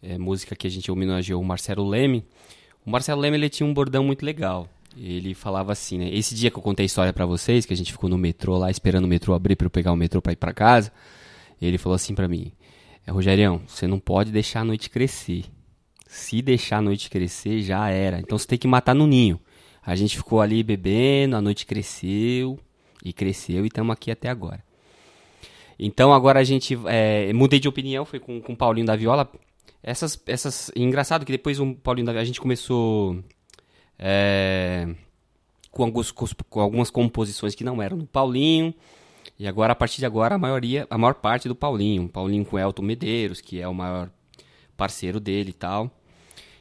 é, música que a gente homenageou o Marcelo Leme. O Marcelo Leme ele tinha um bordão muito legal. Ele falava assim, né? Esse dia que eu contei a história pra vocês, que a gente ficou no metrô lá esperando o metrô abrir pra eu pegar o metrô pra ir pra casa, ele falou assim pra mim: é, Rogerião, você não pode deixar a noite crescer. Se deixar a noite crescer, já era. Então você tem que matar no ninho. A gente ficou ali bebendo, a noite cresceu e cresceu e estamos aqui até agora. Então agora a gente é, mudei de opinião, foi com, com o Paulinho da Viola. Essas, essas, engraçado que depois o Paulinho da Viola, a gente começou é, com, alguns, com algumas composições que não eram do Paulinho. E agora, a partir de agora, a maioria, a maior parte do Paulinho. Paulinho com Elton Medeiros, que é o maior parceiro dele e tal.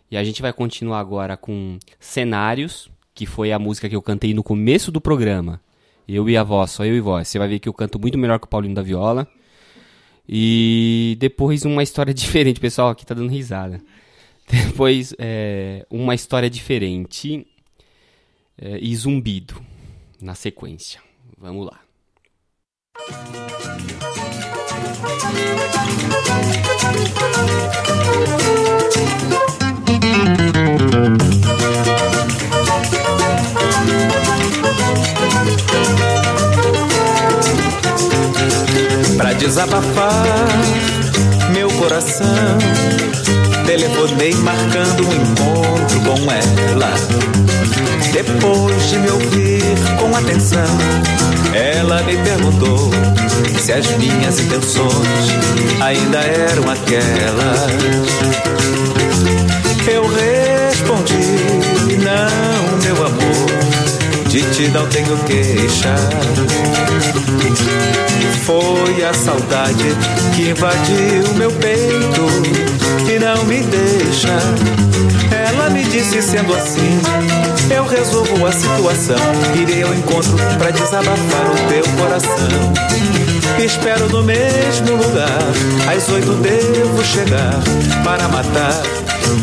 E a gente vai continuar agora com Cenários, que foi a música que eu cantei no começo do programa. Eu e a voz, só eu e voz. Você vai ver que eu canto muito melhor que o Paulinho da Viola. E depois uma história diferente, pessoal aqui tá dando risada. Depois é, uma história diferente é, e zumbido na sequência. Vamos lá. Pra desabafar meu coração, telefonei marcando um encontro com ela. Depois de me ouvir com atenção, ela me perguntou se as minhas intenções ainda eram aquelas. Eu respondi: Não, de ti não tenho queixa. Foi a saudade que invadiu meu peito e não me deixa. Ela me disse sendo assim, eu resolvo a situação. Irei ao encontro pra desabafar o teu coração. Espero no mesmo lugar, às oito devo chegar para matar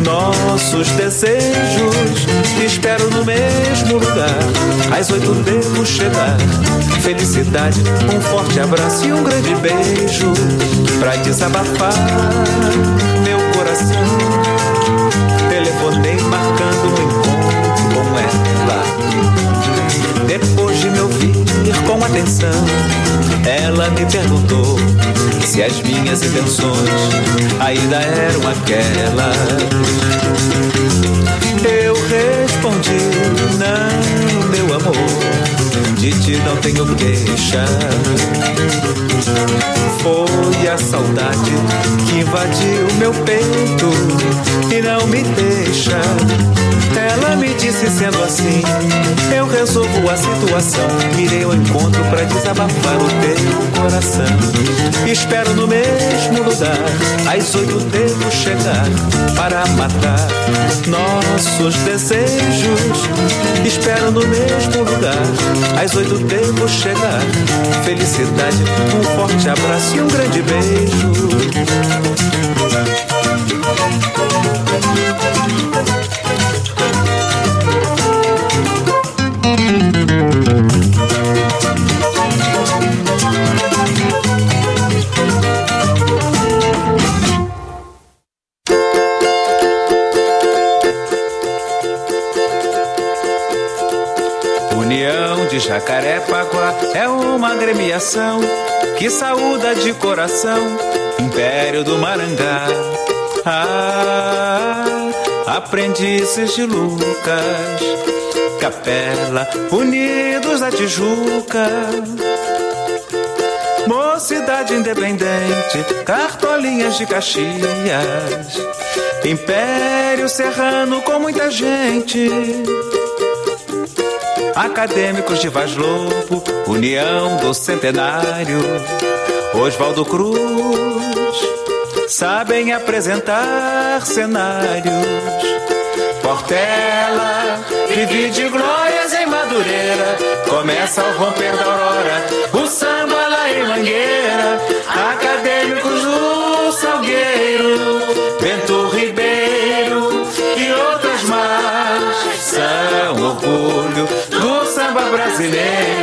nossos desejos. Espero no mesmo lugar, às oito devo chegar. Felicidade, um forte abraço e um grande beijo pra desabafar meu coração. Telefonei marcando um encontro com ela. Depois de me ouvir com atenção, ela me perguntou se as minhas intenções ainda eram aquelas. Eu respondi: Não, meu amor, de ti não tenho queixa. Foi a saudade que invadiu meu peito e não me deixa. Ela me disse sendo assim, eu resolvo a situação. Irei ao encontro pra desabafar o teu coração. Espero no mesmo lugar, às oito devo chegar para matar nossos desejos. Espero no mesmo lugar, às oito devo chegar. Felicidade, um forte abraço e um grande beijo. Uma agremiação que saúda de coração Império do Marangá. Ah, aprendizes de Lucas, Capela, Unidos da Tijuca. Mocidade independente, cartolinhas de Caxias. Império Serrano com muita gente. Acadêmicos de Vaz Lobo, União do Centenário, Oswaldo Cruz, sabem apresentar cenários. Portela vive de glórias em Madureira. Começa ao romper da aurora, o samba lá em Mangueira. Acadêmicos do Salgueiro, Bento Ribeiro e outras mais são orgulho do samba brasileiro.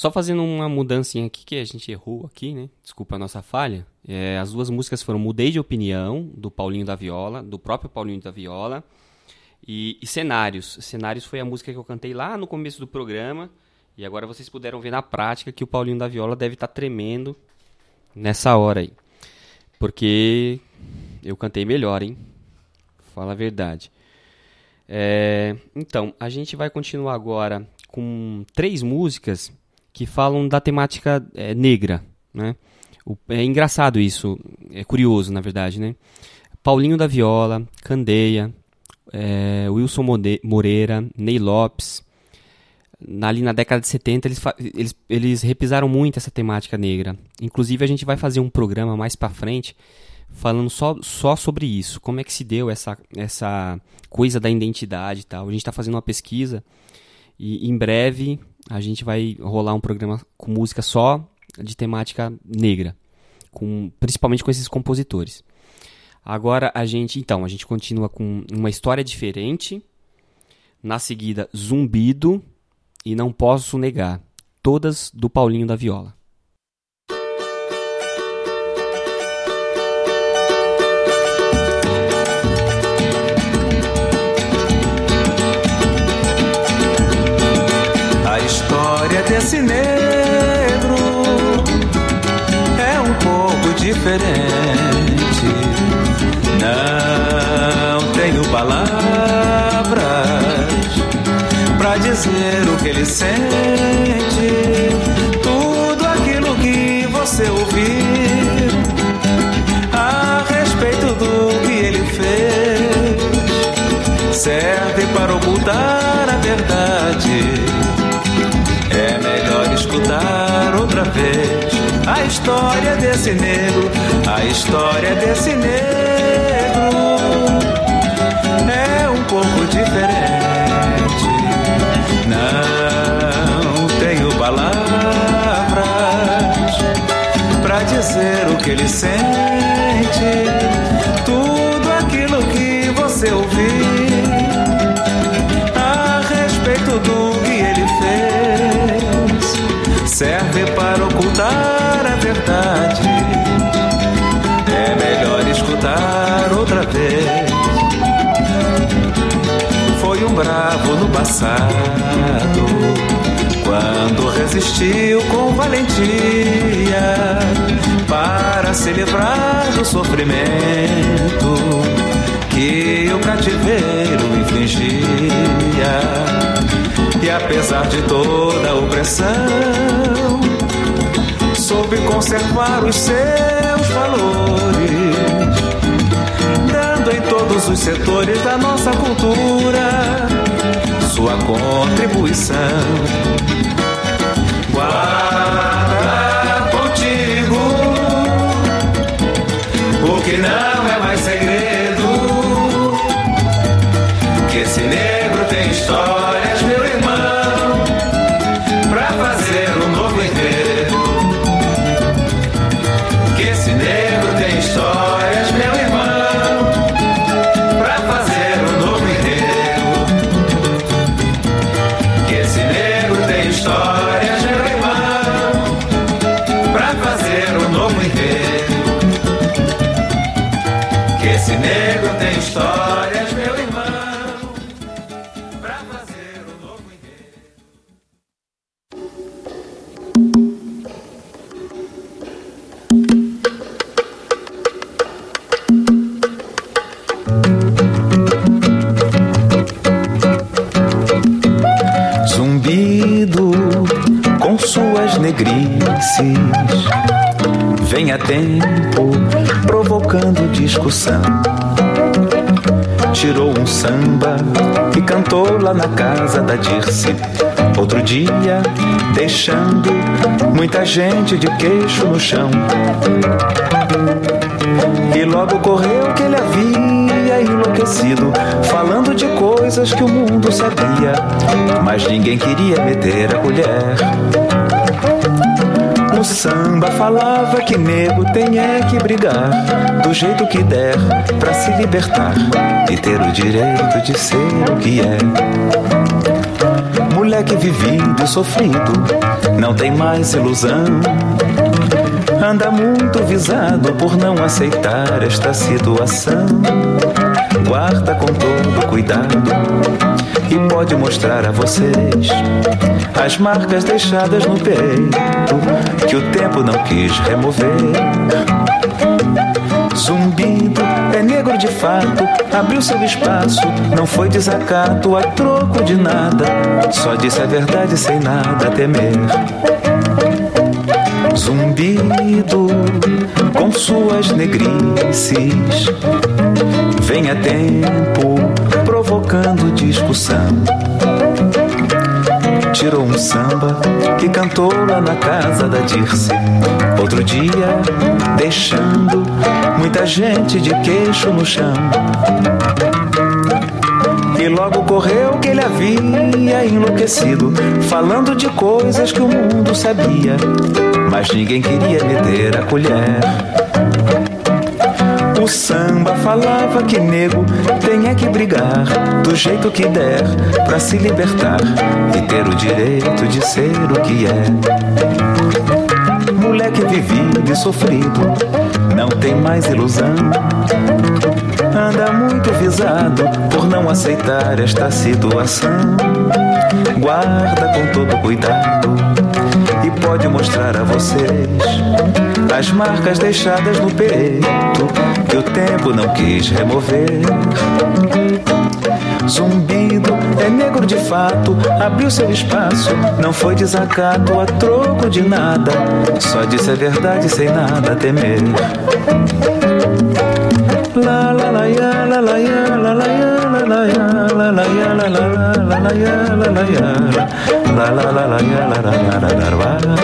Só fazendo uma mudancinha aqui que a gente errou aqui, né? Desculpa a nossa falha. É, as duas músicas foram Mudei de Opinião, do Paulinho da Viola, do próprio Paulinho da Viola, e, e Cenários. Cenários foi a música que eu cantei lá no começo do programa, e agora vocês puderam ver na prática que o Paulinho da Viola deve estar tremendo nessa hora aí. Porque eu cantei melhor, hein? Fala a verdade. É, então, a gente vai continuar agora com três músicas que falam da temática é, negra, né? O- é engraçado isso, é curioso, na verdade, né? Paulinho da Viola, Candeia, é, Wilson Moreira, Ney Lopes, na- ali na década de 70 eles, eles, eles repisaram muito essa temática negra. Inclusive a gente vai fazer um programa mais pra frente falando só, só sobre isso, como é que se deu essa, essa coisa da identidade e tal. A gente está fazendo uma pesquisa e em breve a gente vai rolar um programa com música só de temática negra, com, principalmente com esses compositores. Agora a gente, então, a gente continua com uma história diferente. Na seguida, Zumbido e Não Posso Negar, todas do Paulinho da Viola. História desse negro é um pouco diferente. Não tenho palavras pra dizer o que ele sente. Tudo aquilo que você ouviu a respeito do que ele fez serve para ocultar a verdade. Outra vez a história desse negro, a história desse negro é um pouco diferente. Não tenho palavras pra dizer o que ele sente. Tudo outra vez. Foi um bravo no passado, quando resistiu com valentia para se livrar do sofrimento que o cativeiro infligia. E apesar de toda a opressão, soube conservar os seus valores, dando em todos os setores da nossa cultura sua contribuição. Guarda Tirou um samba e cantou lá na casa da Dirce. Outro dia deixando muita gente de queixo no chão. E logo correu que ele havia enlouquecido, falando de coisas que o mundo sabia, mas ninguém queria meter a colher. O samba falava que nego tem é que brigar, do jeito que der, pra se libertar e ter o direito de ser o que é. Moleque vivido e sofrido, não tem mais ilusão. Anda muito visado por não aceitar esta situação. Guarda com todo cuidado e pode mostrar a vocês as marcas deixadas no peito que o tempo não quis remover. Zumbido é negro de fato, abriu seu espaço, não foi desacato a troco de nada, só disse a verdade sem nada temer. Zumbido com suas negrices, vem a tempo provocando discussão. Tirou um samba que cantou lá na casa da Dirce. Outro dia, deixando muita gente de queixo no chão. E logo correu que ele havia enlouquecido, falando de coisas que o mundo sabia, mas ninguém queria meter a colher. O samba falava que nego tem é que brigar do jeito que der pra se libertar e ter o direito de ser o que é. Moleque vivido e sofrido, não tem mais ilusão. Anda muito visado por não aceitar esta situação. Guarda com todo cuidado e pode mostrar a vocês as marcas deixadas no peito que o tempo não quis remover. Zumbido é negro de fato, abriu seu espaço, não foi desacato a troco de nada, só disse a verdade sem nada temer. La la la ya la la ya la la ya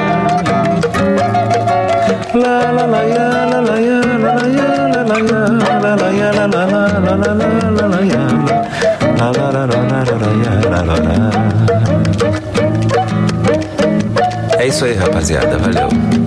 la É isso aí, rapaziada. Valeu.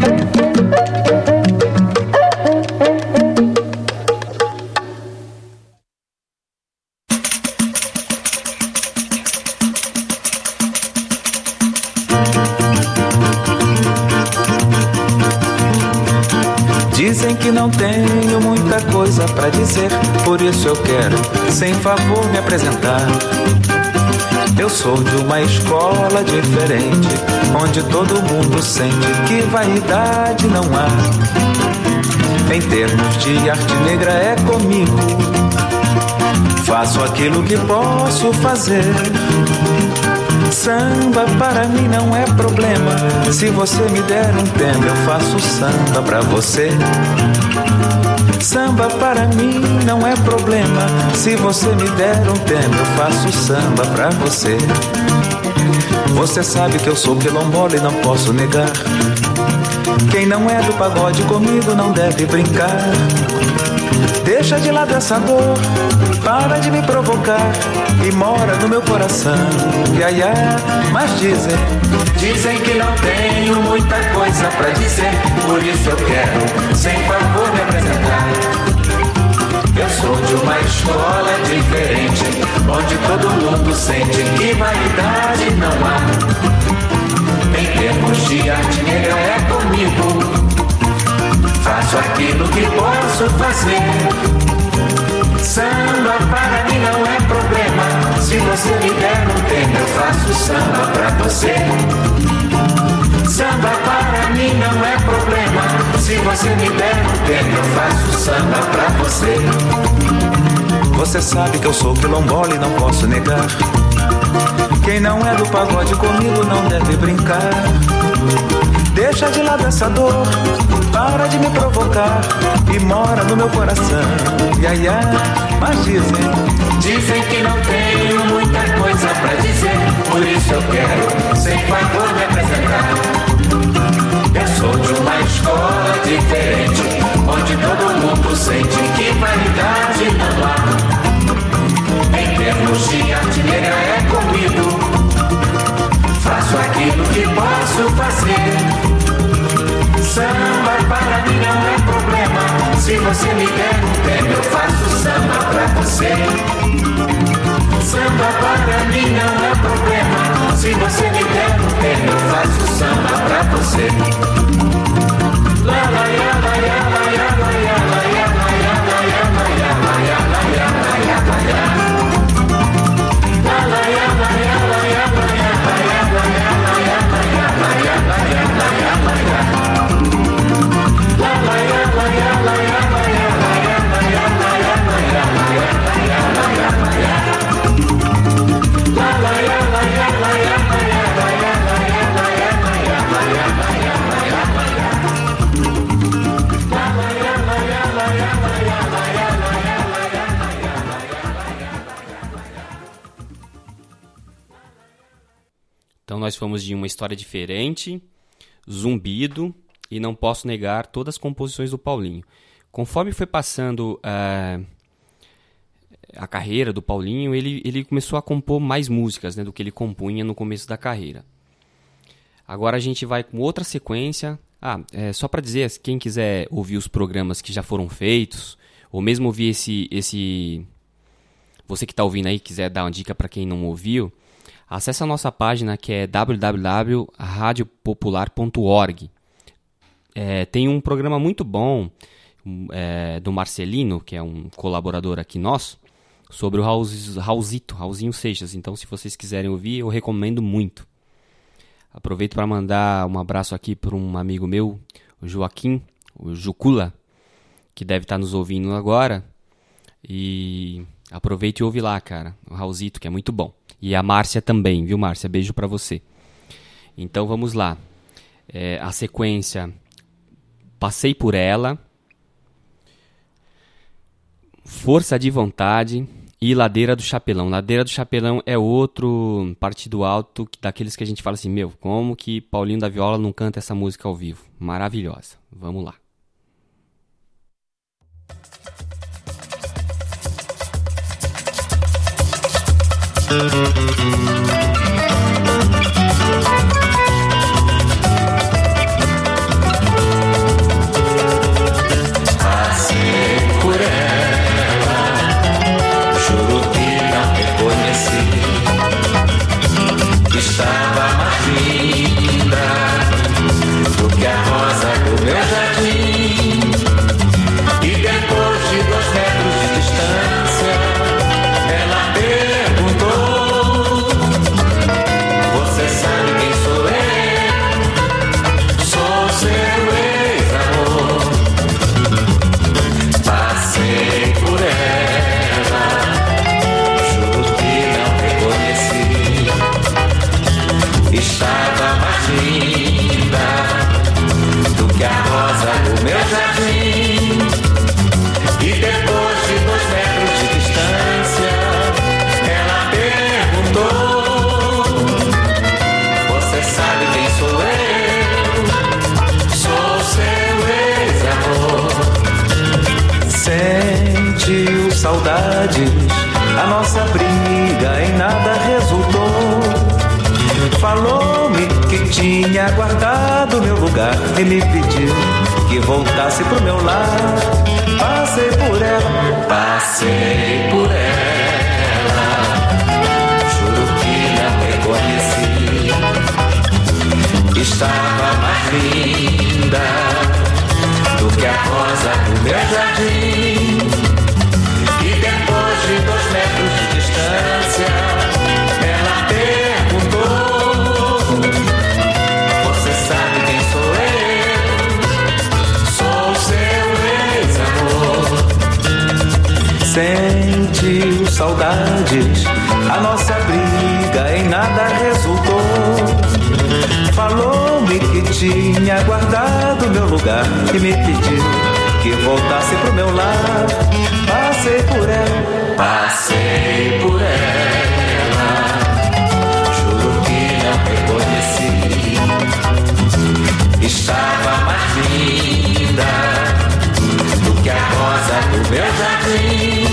Sem favor, me apresentar. Eu sou de uma escola diferente, onde todo mundo sente que vaidade não há. Em termos de arte negra é comigo. Faço aquilo que posso fazer. Samba para mim não é problema. Se você me der um tempo, eu faço samba pra você. Samba para mim não é problema. Se você me der um tempo, eu faço samba pra você. Você sabe que eu sou quilombola e não posso negar. Quem não é do pagode comigo não deve brincar. Deixa de lado essa dor, para de me provocar e mora no meu coração. Ia, ia, mas dizem, dizem que não tenho muita coisa pra dizer, por isso eu quero, sem favor, me apresentar. Eu sou de uma escola diferente, onde todo mundo sente que vaidade não há. Em termos de arte negra é comigo. Faço aquilo que posso fazer. Samba pra você. Samba para mim não é problema. Se você me der um tempo, eu faço samba pra você. Você sabe que eu sou quilombola e não posso negar. Quem não é do pagode comigo não deve brincar. Deixa de lado essa dor, para de me provocar e mora no meu coração. Ia, ia, mas dizem, dizem que não tenho muita coisa pra dizer, por isso eu quero, sem favor, me apresentar. Eu sou de uma escola diferente, onde todo mundo sente que validade não há. Em termos de arte negra é comigo. Faço aquilo que posso fazer. Samba para mim não é problema. Se você me der um eu faço samba pra você. Samba para mim não é problema. Se você me der um eu faço samba pra você. La la ya la ya la Então nós fomos de uma história diferente, zumbido e não posso negar todas as composições do Paulinho. Conforme foi passando eh, a carreira do Paulinho, ele, ele começou a compor mais músicas né, do que ele compunha no começo da carreira. Agora a gente vai com outra sequência. Ah, é, só para dizer, quem quiser ouvir os programas que já foram feitos, ou mesmo ouvir esse. esse você que está ouvindo aí, quiser dar uma dica para quem não ouviu, acesse a nossa página que é www.radiopopular.org. É, tem um programa muito bom um, é, do Marcelino, que é um colaborador aqui nosso, sobre o Raulzito, Raulzinho Seixas. Então, se vocês quiserem ouvir, eu recomendo muito. Aproveito para mandar um abraço aqui para um amigo meu, o Joaquim, o Jucula, que deve estar nos ouvindo agora. E aproveite e ouve lá, cara, o Raulzito, que é muito bom. E a Márcia também, viu, Márcia? Beijo para você. Então vamos lá. É, a sequência Passei por ela, Força de Vontade e Ladeira do Chapelão. Ladeira do Chapelão é outro partido alto daqueles que a gente fala assim: meu, como que Paulinho da Viola não canta essa música ao vivo? Maravilhosa. Vamos lá. Tinha guardado meu lugar e me pediu que voltasse pro meu lar. Passei por ela, passei por ela. Juro que não reconheci. Estava mais linda do que a rosa do meu jardim. Sentiu saudades, a nossa briga em nada resultou. Falou-me que tinha guardado meu lugar e me pediu que voltasse pro meu lar. Passei por ela, passei por ela. Juro que não reconheci. Estava mais linda do que a rosa do meu jardim.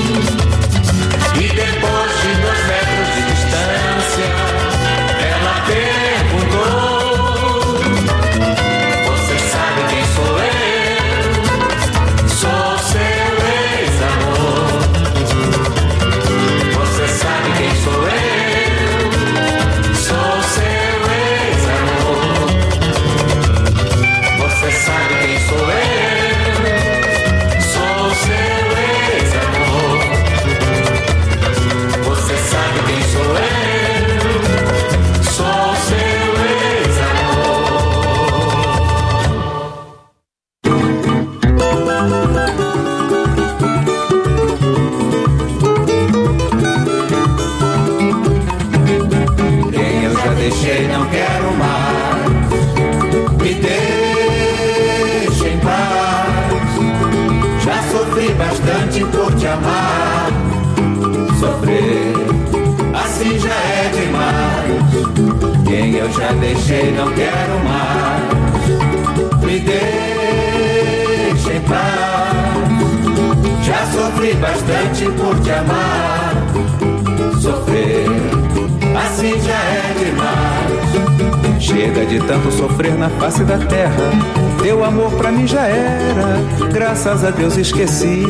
Graças a Deus esqueci.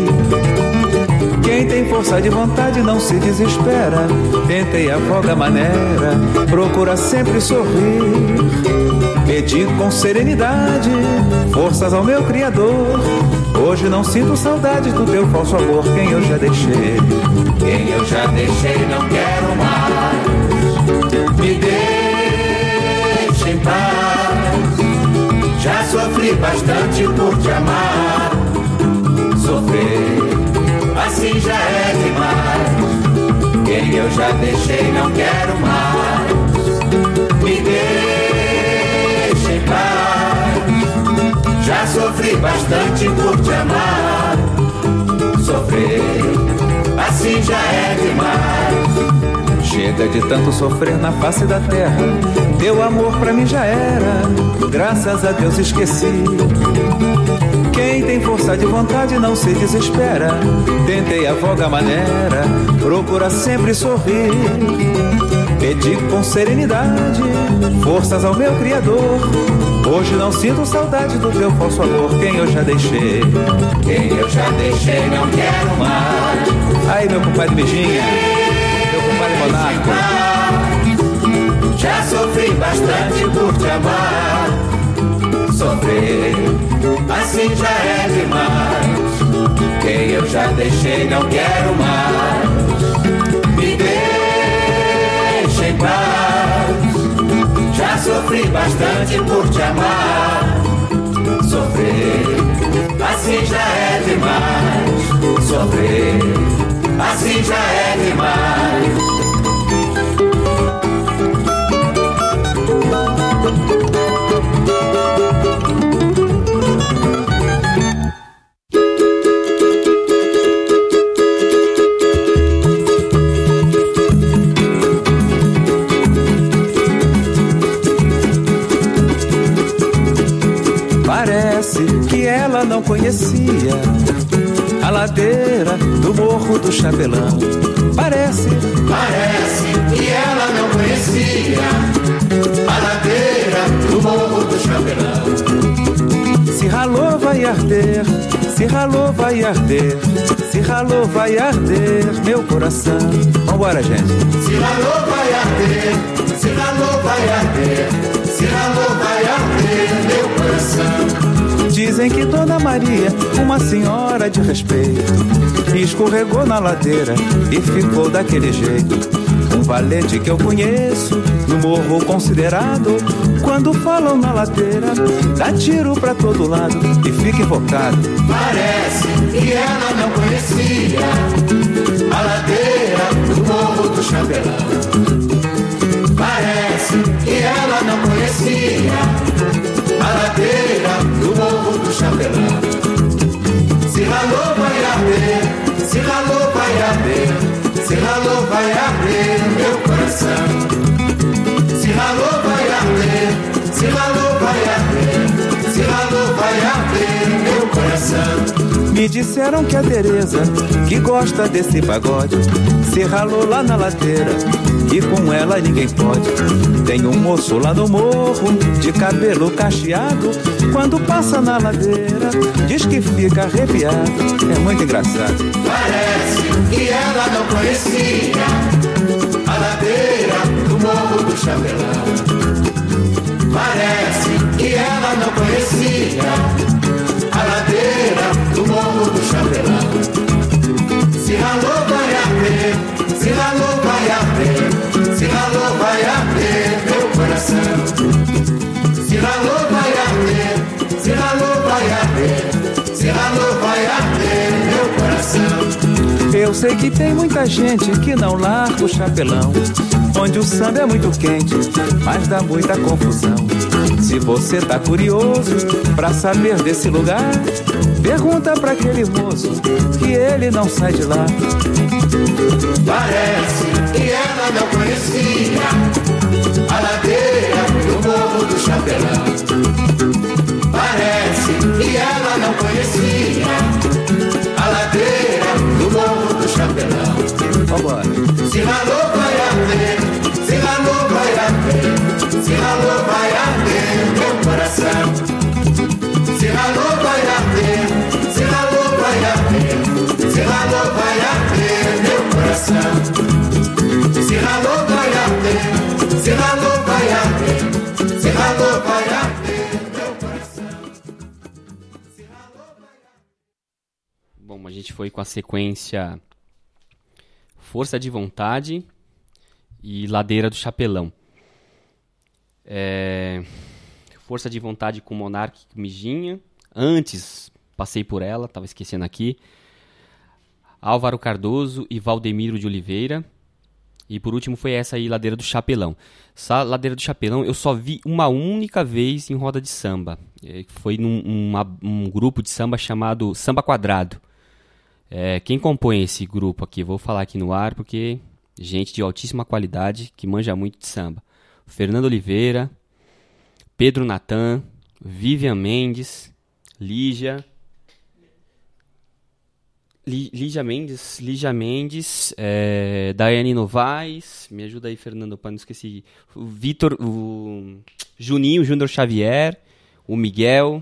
Quem tem força de vontade não se desespera. Afoga a maneira, procura sempre sorrir. Pedi com serenidade, forças ao meu Criador. Hoje não sinto saudade do teu falso amor, quem eu já deixei. Quem eu já deixei não quero mais. Me deixa em paz. Já sofri bastante por te amar. Sofrer assim já é demais. Quem eu já deixei não quero mais. Me deixa em paz. Já sofri bastante por te amar. Sofrer assim já é demais. Chega de tanto sofrer na face da terra. Teu amor pra mim já era, graças a Deus esqueci. Quem tem força de vontade não se desespera. Tentei a voga maneira, procura sempre sorrir. Pedi com serenidade, forças ao meu Criador. Hoje não sinto saudade do teu falso amor, quem eu já deixei. Quem eu já deixei não quero mais. Aí, meu compadre Beijinha, meu compadre Monaco. Já sofri bastante por te amar. Sofrer assim já é demais. Quem eu já deixei não quero mais. Me deixa em paz. Já sofri bastante por te amar. Sofrer assim já é demais. Sofrer assim já é demais. Conhecia a ladeira do Morro do Chapelão. Parece, Parece que ela não conhecia a ladeira do Morro do Chapelão. se ralou vai arder, se ralou vai arder, se ralou vai arder meu coração. Vambora, gente. Se ralou vai arder, se ralou vai arder, Dizem que Dona Maria, uma senhora de respeito, escorregou na ladeira e ficou daquele jeito. Um valente que eu conheço, no morro considerado, quando falam na ladeira, dá tiro pra todo lado e fica invocado. Parece que ela não conhecia a ladeira do Morro do Chapelão. Parece que ela não conhecia a ladeira do Morro Chapelão. Se ralou vai arder, se ralou vai arder, se ralou vai arder meu coração. Se ralou vai arder, se ralou vai arder, se ralou vai arder meu coração. Me disseram que a Tereza, que gosta desse pagode, se ralou lá na ladeira e com ela ninguém pode. Tem um moço lá no morro, de cabelo cacheado, quando passa na ladeira, diz que fica arrepiado. É muito engraçado. Parece que ela não conhecia a ladeira do Morro do Chapelão. Parece que ela não conhecia a ladeira do Morro do Chapelão. Ralou vai arder, se ralou vai arder meu coração. Se ralou vai arder, se ralou vai arder, se ralou vai arder meu coração. Eu sei que tem muita gente que não larga o chapelão, onde o samba é muito quente, mas dá muita confusão. Se você tá curioso pra saber desse lugar, pergunta pra aquele moço que ele não sai de lá. Parece que ela não conhecia a ladeira do Morro do Chapelão. Parece que ela não conhecia a ladeira do Morro do Chapelão. Vambora. Se ralou coração. Se ralou vai se ralou vai se ralou vai meu coração. Bom, a gente foi com a sequência Força de Vontade e Ladeira do Chapelão. É, Força de Vontade com Monark e Mijinha. Antes, passei por ela, tava esquecendo aqui. Álvaro Cardoso e Valdemiro de Oliveira. E por último foi essa aí, Ladeira do Chapelão. Essa Ladeira do Chapelão eu só vi uma única vez em roda de samba. É, Foi num uma- um grupo de samba chamado Samba Quadrado. É, quem compõe esse grupo aqui? Vou falar aqui no ar porque gente de altíssima qualidade que manja muito de samba. Fernando Oliveira, Pedro Natan, Vivian Mendes, Lígia, Lí- Lígia Mendes, Lígia Mendes, é, Daiane Novaes, me ajuda aí, Fernando, para não esquecer. O Vitor, o Juninho, Júnior Xavier, o Miguel,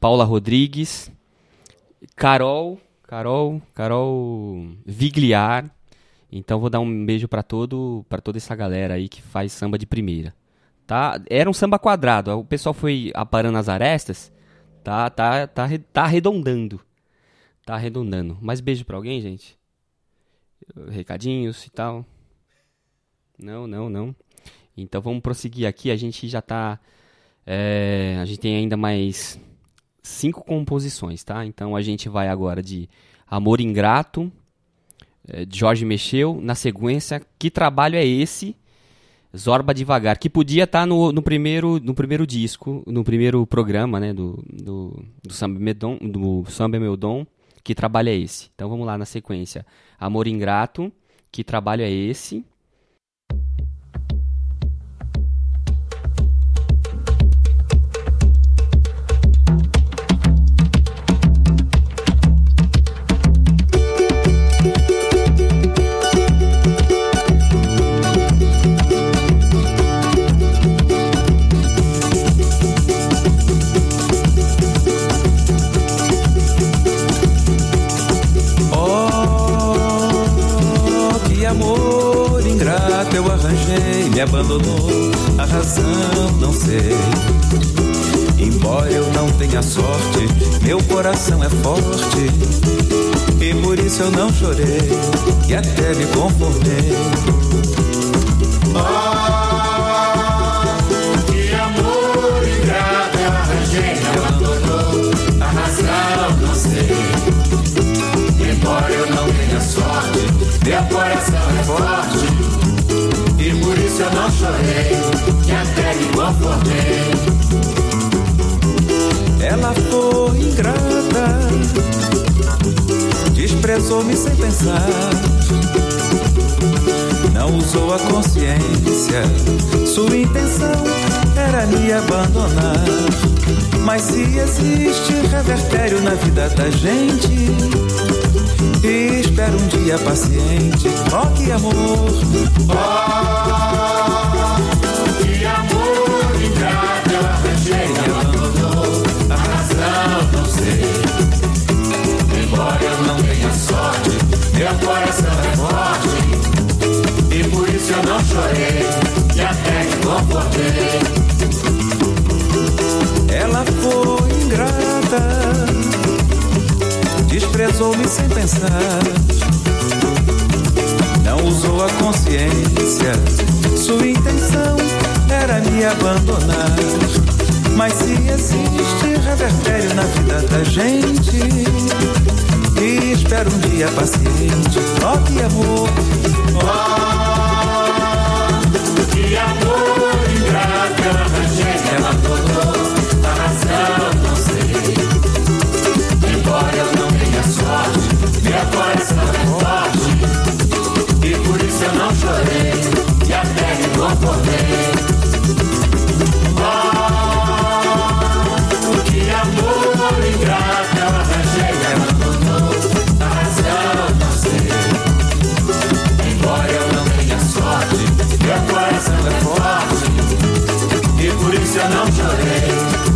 Paula Rodrigues, Carol, Carol, Carol Vigliar. Então vou dar um beijo para todo, para toda essa galera aí que faz samba de primeira. Tá? Era um samba quadrado, o pessoal foi aparando as arestas, tá, tá, tá, tá arredondando. Tá arredondando. Mais beijo pra alguém, gente? Recadinhos e tal? Não, não, não. Então vamos prosseguir aqui. A gente já tá. é, a gente tem ainda mais cinco composições, tá? Então a gente vai agora de Amor Ingrato, é, Jorge Mexeu. Na sequência, Que Trabalho é Esse? Zorba Devagar, que podia estar no, no, primeiro, no primeiro disco, no primeiro programa, né, do, do, do Samba Medon, do Samba Meu Dom, que trabalho é esse? Então vamos lá na sequência. Amor Ingrato, que trabalho é esse? E até me conformei. Que amor ingrato arranjei, abandonou. A razão não sei. Embora eu não tenha sorte, meu coração é forte. E por isso eu não chorei, e até me conformei. Ela foi ingrata, desprezou-me sem pensar. Não usou a consciência, sua intenção era me abandonar. Mas se existe revertério na vida da gente, espera um dia paciente. Ó que amor, Que amor ingrato eu arranjei, me abandonou. A razão não sei. Embora eu não tenha sorte, meu coração é forte. Chorei, e até me conformei. ela foi ingrata, desprezou-me sem pensar. Não usou a consciência, sua intenção era me abandonar. Mas se existe revertério na vida da gente, e espera um dia paciente, ó que amor, Que amor eu arranjei, me abandonou. A razão não sei. Embora eu não tenha sorte, meu coração é forte. E por isso eu não chorei, e até me conformei. E por isso eu não chorei,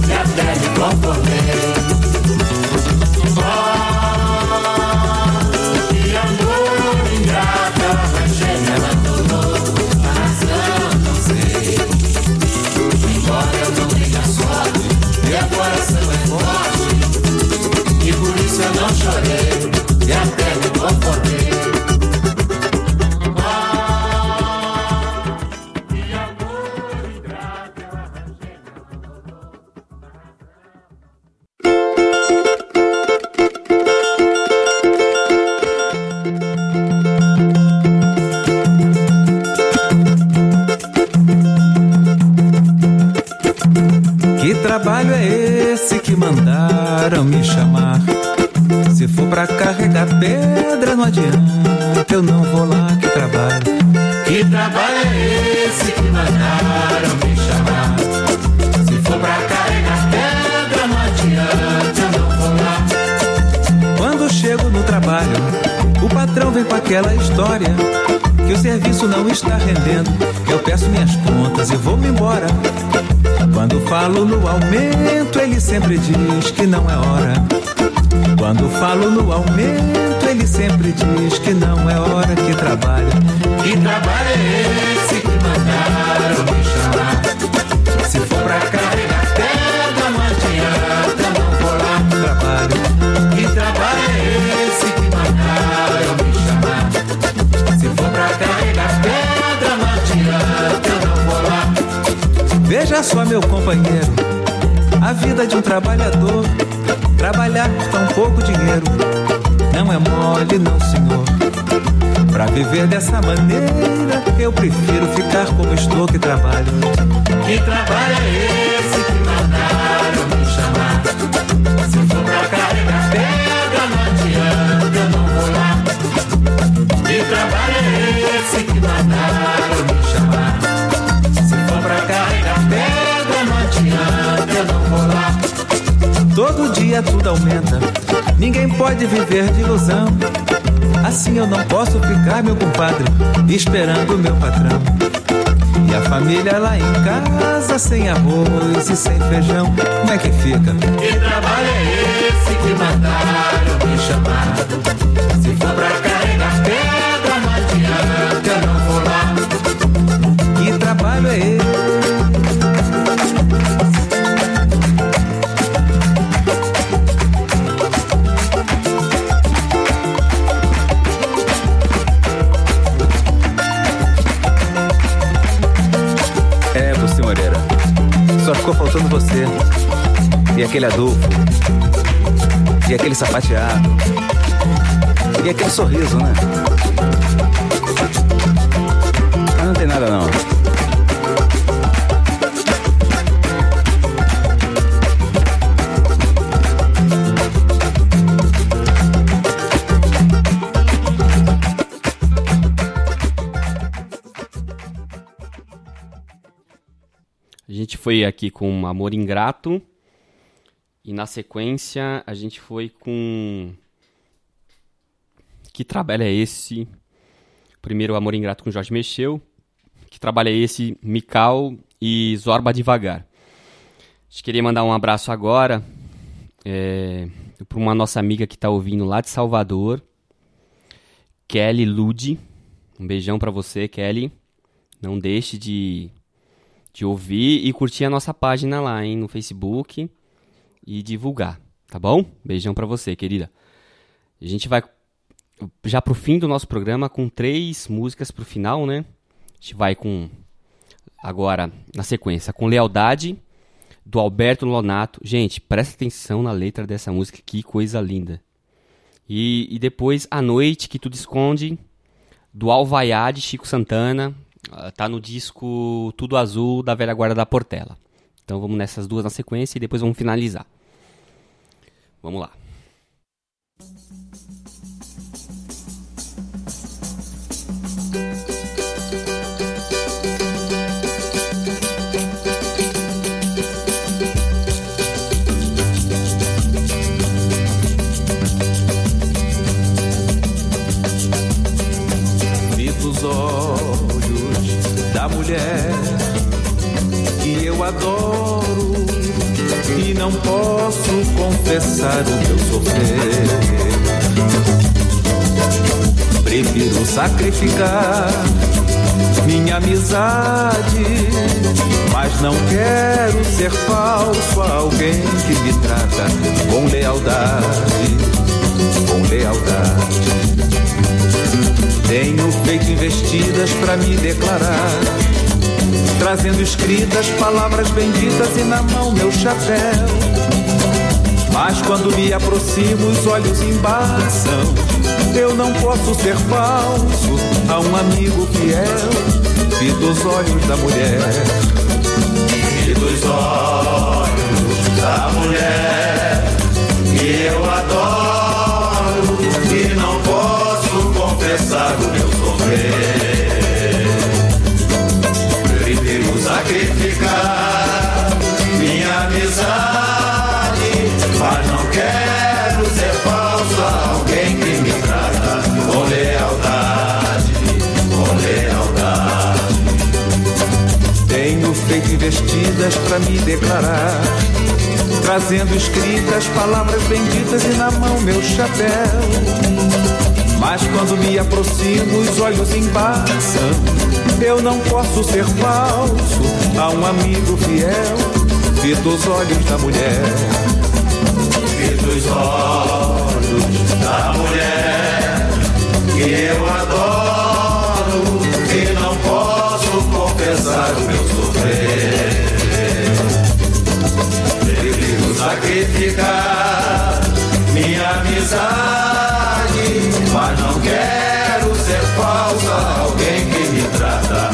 e eu não vou lá que trabalho. Que trabalho é esse que mandaram me chamar? Se for pra carregar pedra, não adianta, eu não vou lá. Quando chego no trabalho, o patrão vem com aquela história que o serviço não está rendendo. Eu peço minhas contas e vou-me embora. Quando falo no aumento, ele sempre diz que não é hora. Quando falo no aumento, ele sempre diz que não é hora que trabalha. Que trabalho é esse que mandaram me chamar? Se for pra carregar pedra, não adianta, não vou lá. Trabalho. Que trabalho é esse que mandaram me chamar? Se for pra carregar pedra, não adianta, não vou lá. Veja só, meu companheiro, a vida de um trabalhador. Trabalhar por tão pouco dinheiro não é mole, não, senhor. Pra viver dessa maneira, eu prefiro ficar como estou que trabalho. Que trabalho é esse que mandaram me chamar? Se for pra carregar pedra, não adianta, eu não vou lá. Que trabalho é esse que aumenta, ninguém pode viver de ilusão. Assim eu não posso ficar, meu compadre, esperando o meu patrão. E a família lá em casa, sem arroz e sem feijão, como é que fica? Que trabalho é esse que mandaram me chamar? Se for pra carregar aquele Adolfo. E aquele sapateado. E aquele sorriso, né? Mas não tem nada não. A gente foi aqui com Amor Ingrato. E na sequência a gente foi com. Que trabalho é esse? Primeiro Amor Ingrato com Jorge Mexeu. Que trabalho é esse? Mical e Zorba Devagar. A gente queria mandar um abraço agora é, para uma nossa amiga que está ouvindo lá de Salvador, Kelly Lude. Um beijão para você, Kelly. Não deixe de de ouvir e curtir a nossa página lá, hein, no Facebook e divulgar, tá bom? Beijão pra você, querida. A gente vai já pro fim do nosso programa com três músicas pro final, né? A gente vai com agora na sequência com Lealdade do Alberto Lonato. Gente, presta atenção na letra dessa música, que coisa linda. E, e depois A Noite que Tudo Esconde do Alvaiá de Chico Santana. Ah, Tá no disco Tudo Azul da Velha Guarda da Portela. Então vamos nessas duas na sequência e depois vamos finalizar. Vamos lá. Dos olhos da mulher adoro e não posso confessar o meu sofrer. Prefiro sacrificar minha amizade, mas não quero ser falso a alguém que me trata com lealdade, com lealdade. Tenho feito investidas pra me declarar, trazendo escritas palavras benditas e na mão meu chapéu. Mas quando me aproximo, os olhos embaçam. Eu não posso ser falso a um amigo fiel. Vi dos olhos da mulher, E dos olhos da mulher que eu adoro e não posso confessar o meu sofrer. Sacrificar minha amizade, mas não quero ser falso a alguém que me trata com lealdade, com lealdade. Tenho feito investidas pra me declarar, trazendo escritas palavras benditas e na mão meu chapéu. Mas quando me aproximo, os olhos embaçam. Eu não posso ser falso a um amigo fiel. Vi dos olhos da mulher, E dos olhos da mulher que eu adoro e não posso confessar o meu sofrer. Prefiro sacrificar minha amizade, mas não quero ser falsa alguém que me trata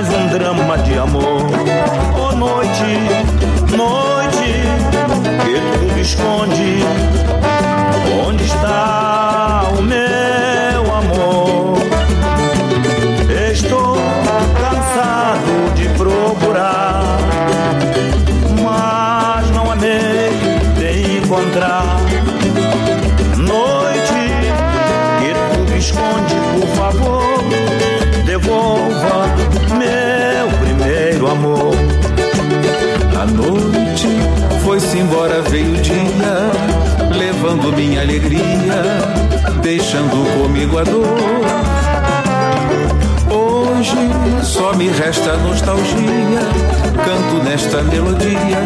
mais um drama de amor. Oh noite, noite, que tudo esconde, comigo a dor. Hoje só me resta nostalgia, canto nesta melodia,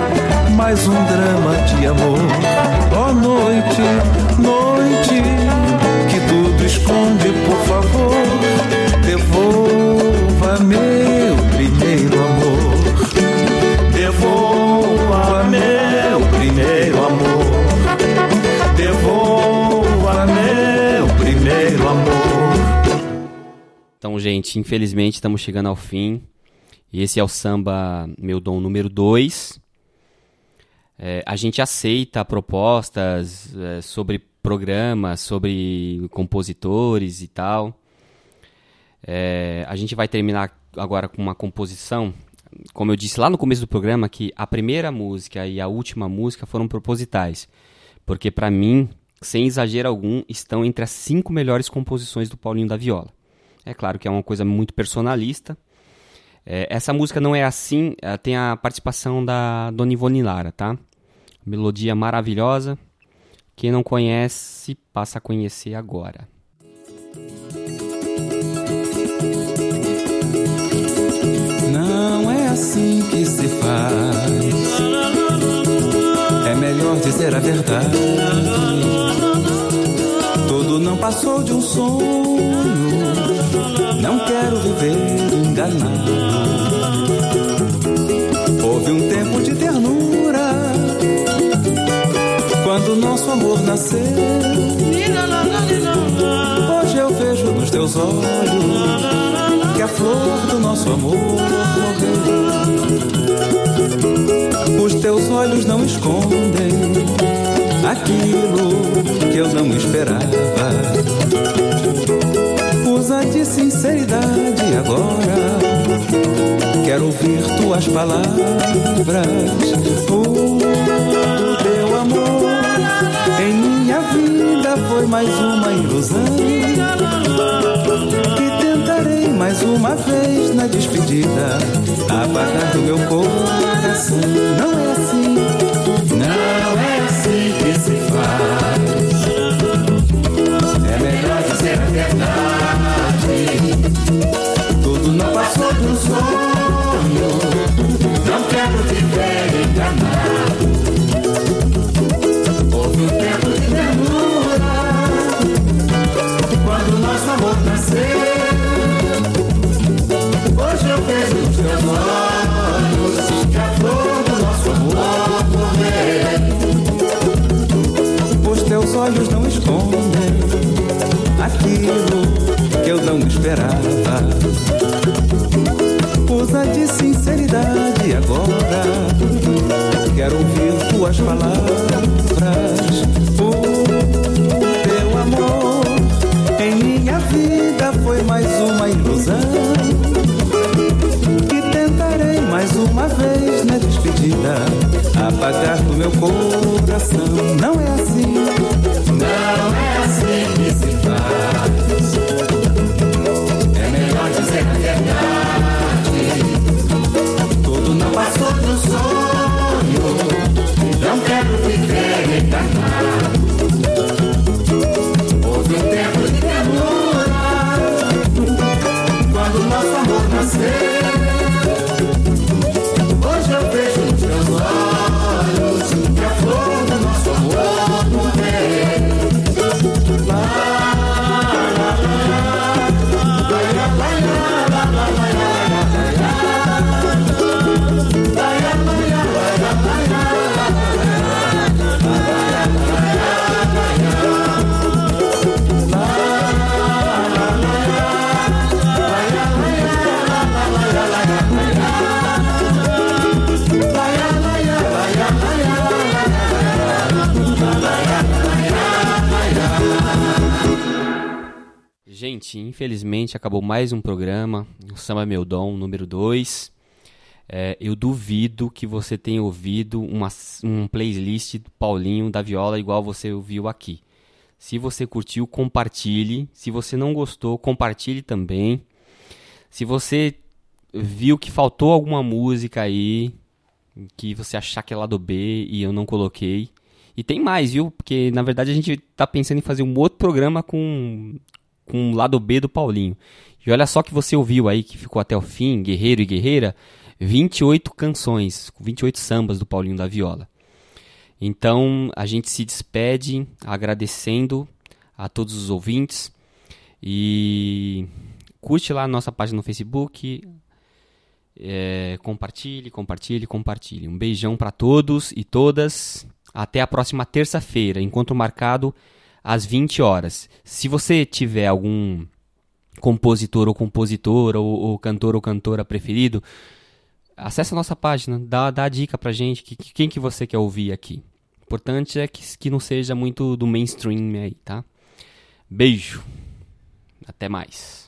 mais um drama de amor. Oh, noite, noite, que tudo esconde, por favor, devolva gente, infelizmente estamos chegando ao fim. E esse é o samba Meu Dom número 2. É, a gente aceita propostas é, sobre programas, sobre compositores e tal. É, a gente vai terminar agora com uma composição. Como eu disse lá no começo do programa, que a primeira música e a última música foram propositais. Porque, para mim, sem exagero algum, estão entre as cinco melhores composições do Paulinho da Viola. É claro que é uma coisa muito personalista. É, essa música não é assim, tem a participação da Dona Ivone Lara, tá? Melodia maravilhosa. Quem não conhece, passa a conhecer agora. Não é assim que se faz. É melhor dizer a verdade. Tudo não passou de um sonho. Não quero viver enganado. Houve um tempo de ternura quando nosso amor nasceu. Hoje eu vejo nos teus olhos que a flor do nosso amor morreu. Os teus olhos não escondem aquilo que eu não esperava. De sinceridade agora. Quero ouvir tuas palavras. O teu amor em minha vida foi mais uma ilusão. Que tentarei mais uma vez na despedida apagar do meu coração. Não é assim, aquilo que eu não esperava. Usa de sinceridade agora. Quero ouvir tuas palavras. O teu amor em minha vida foi mais uma ilusão. Que tentarei mais uma vez na despedida apagar do meu coração. Não é assim, passou do sonho. Gente, infelizmente acabou mais um programa, o Samba Meu Dom, número 2. É, eu duvido que você tenha ouvido uma, um playlist do Paulinho da Viola igual você ouviu aqui. Se você curtiu, compartilhe. Se você não gostou, compartilhe também. Se você viu que faltou alguma música aí, que você achar que é lado B e eu não coloquei. E tem mais, viu? Porque na verdade a gente tá pensando em fazer um outro programa com com o lado B do Paulinho. E olha só que você ouviu aí que ficou até o fim, Guerreiro e Guerreira, 28 canções, 28 sambas do Paulinho da Viola. Então a gente se despede agradecendo a todos os ouvintes e curte lá a nossa página no Facebook, é, compartilhe, compartilhe, compartilhe. Um beijão para todos e todas. Até a próxima terça-feira, encontro marcado às 20 horas. Se você tiver algum compositor ou compositora ou, ou cantor ou cantora preferido, acesse a nossa página, dá, dá a dica pra gente, que, que, quem que você quer ouvir aqui. O importante é que, que não seja muito do mainstream aí, tá? Beijo. Até mais.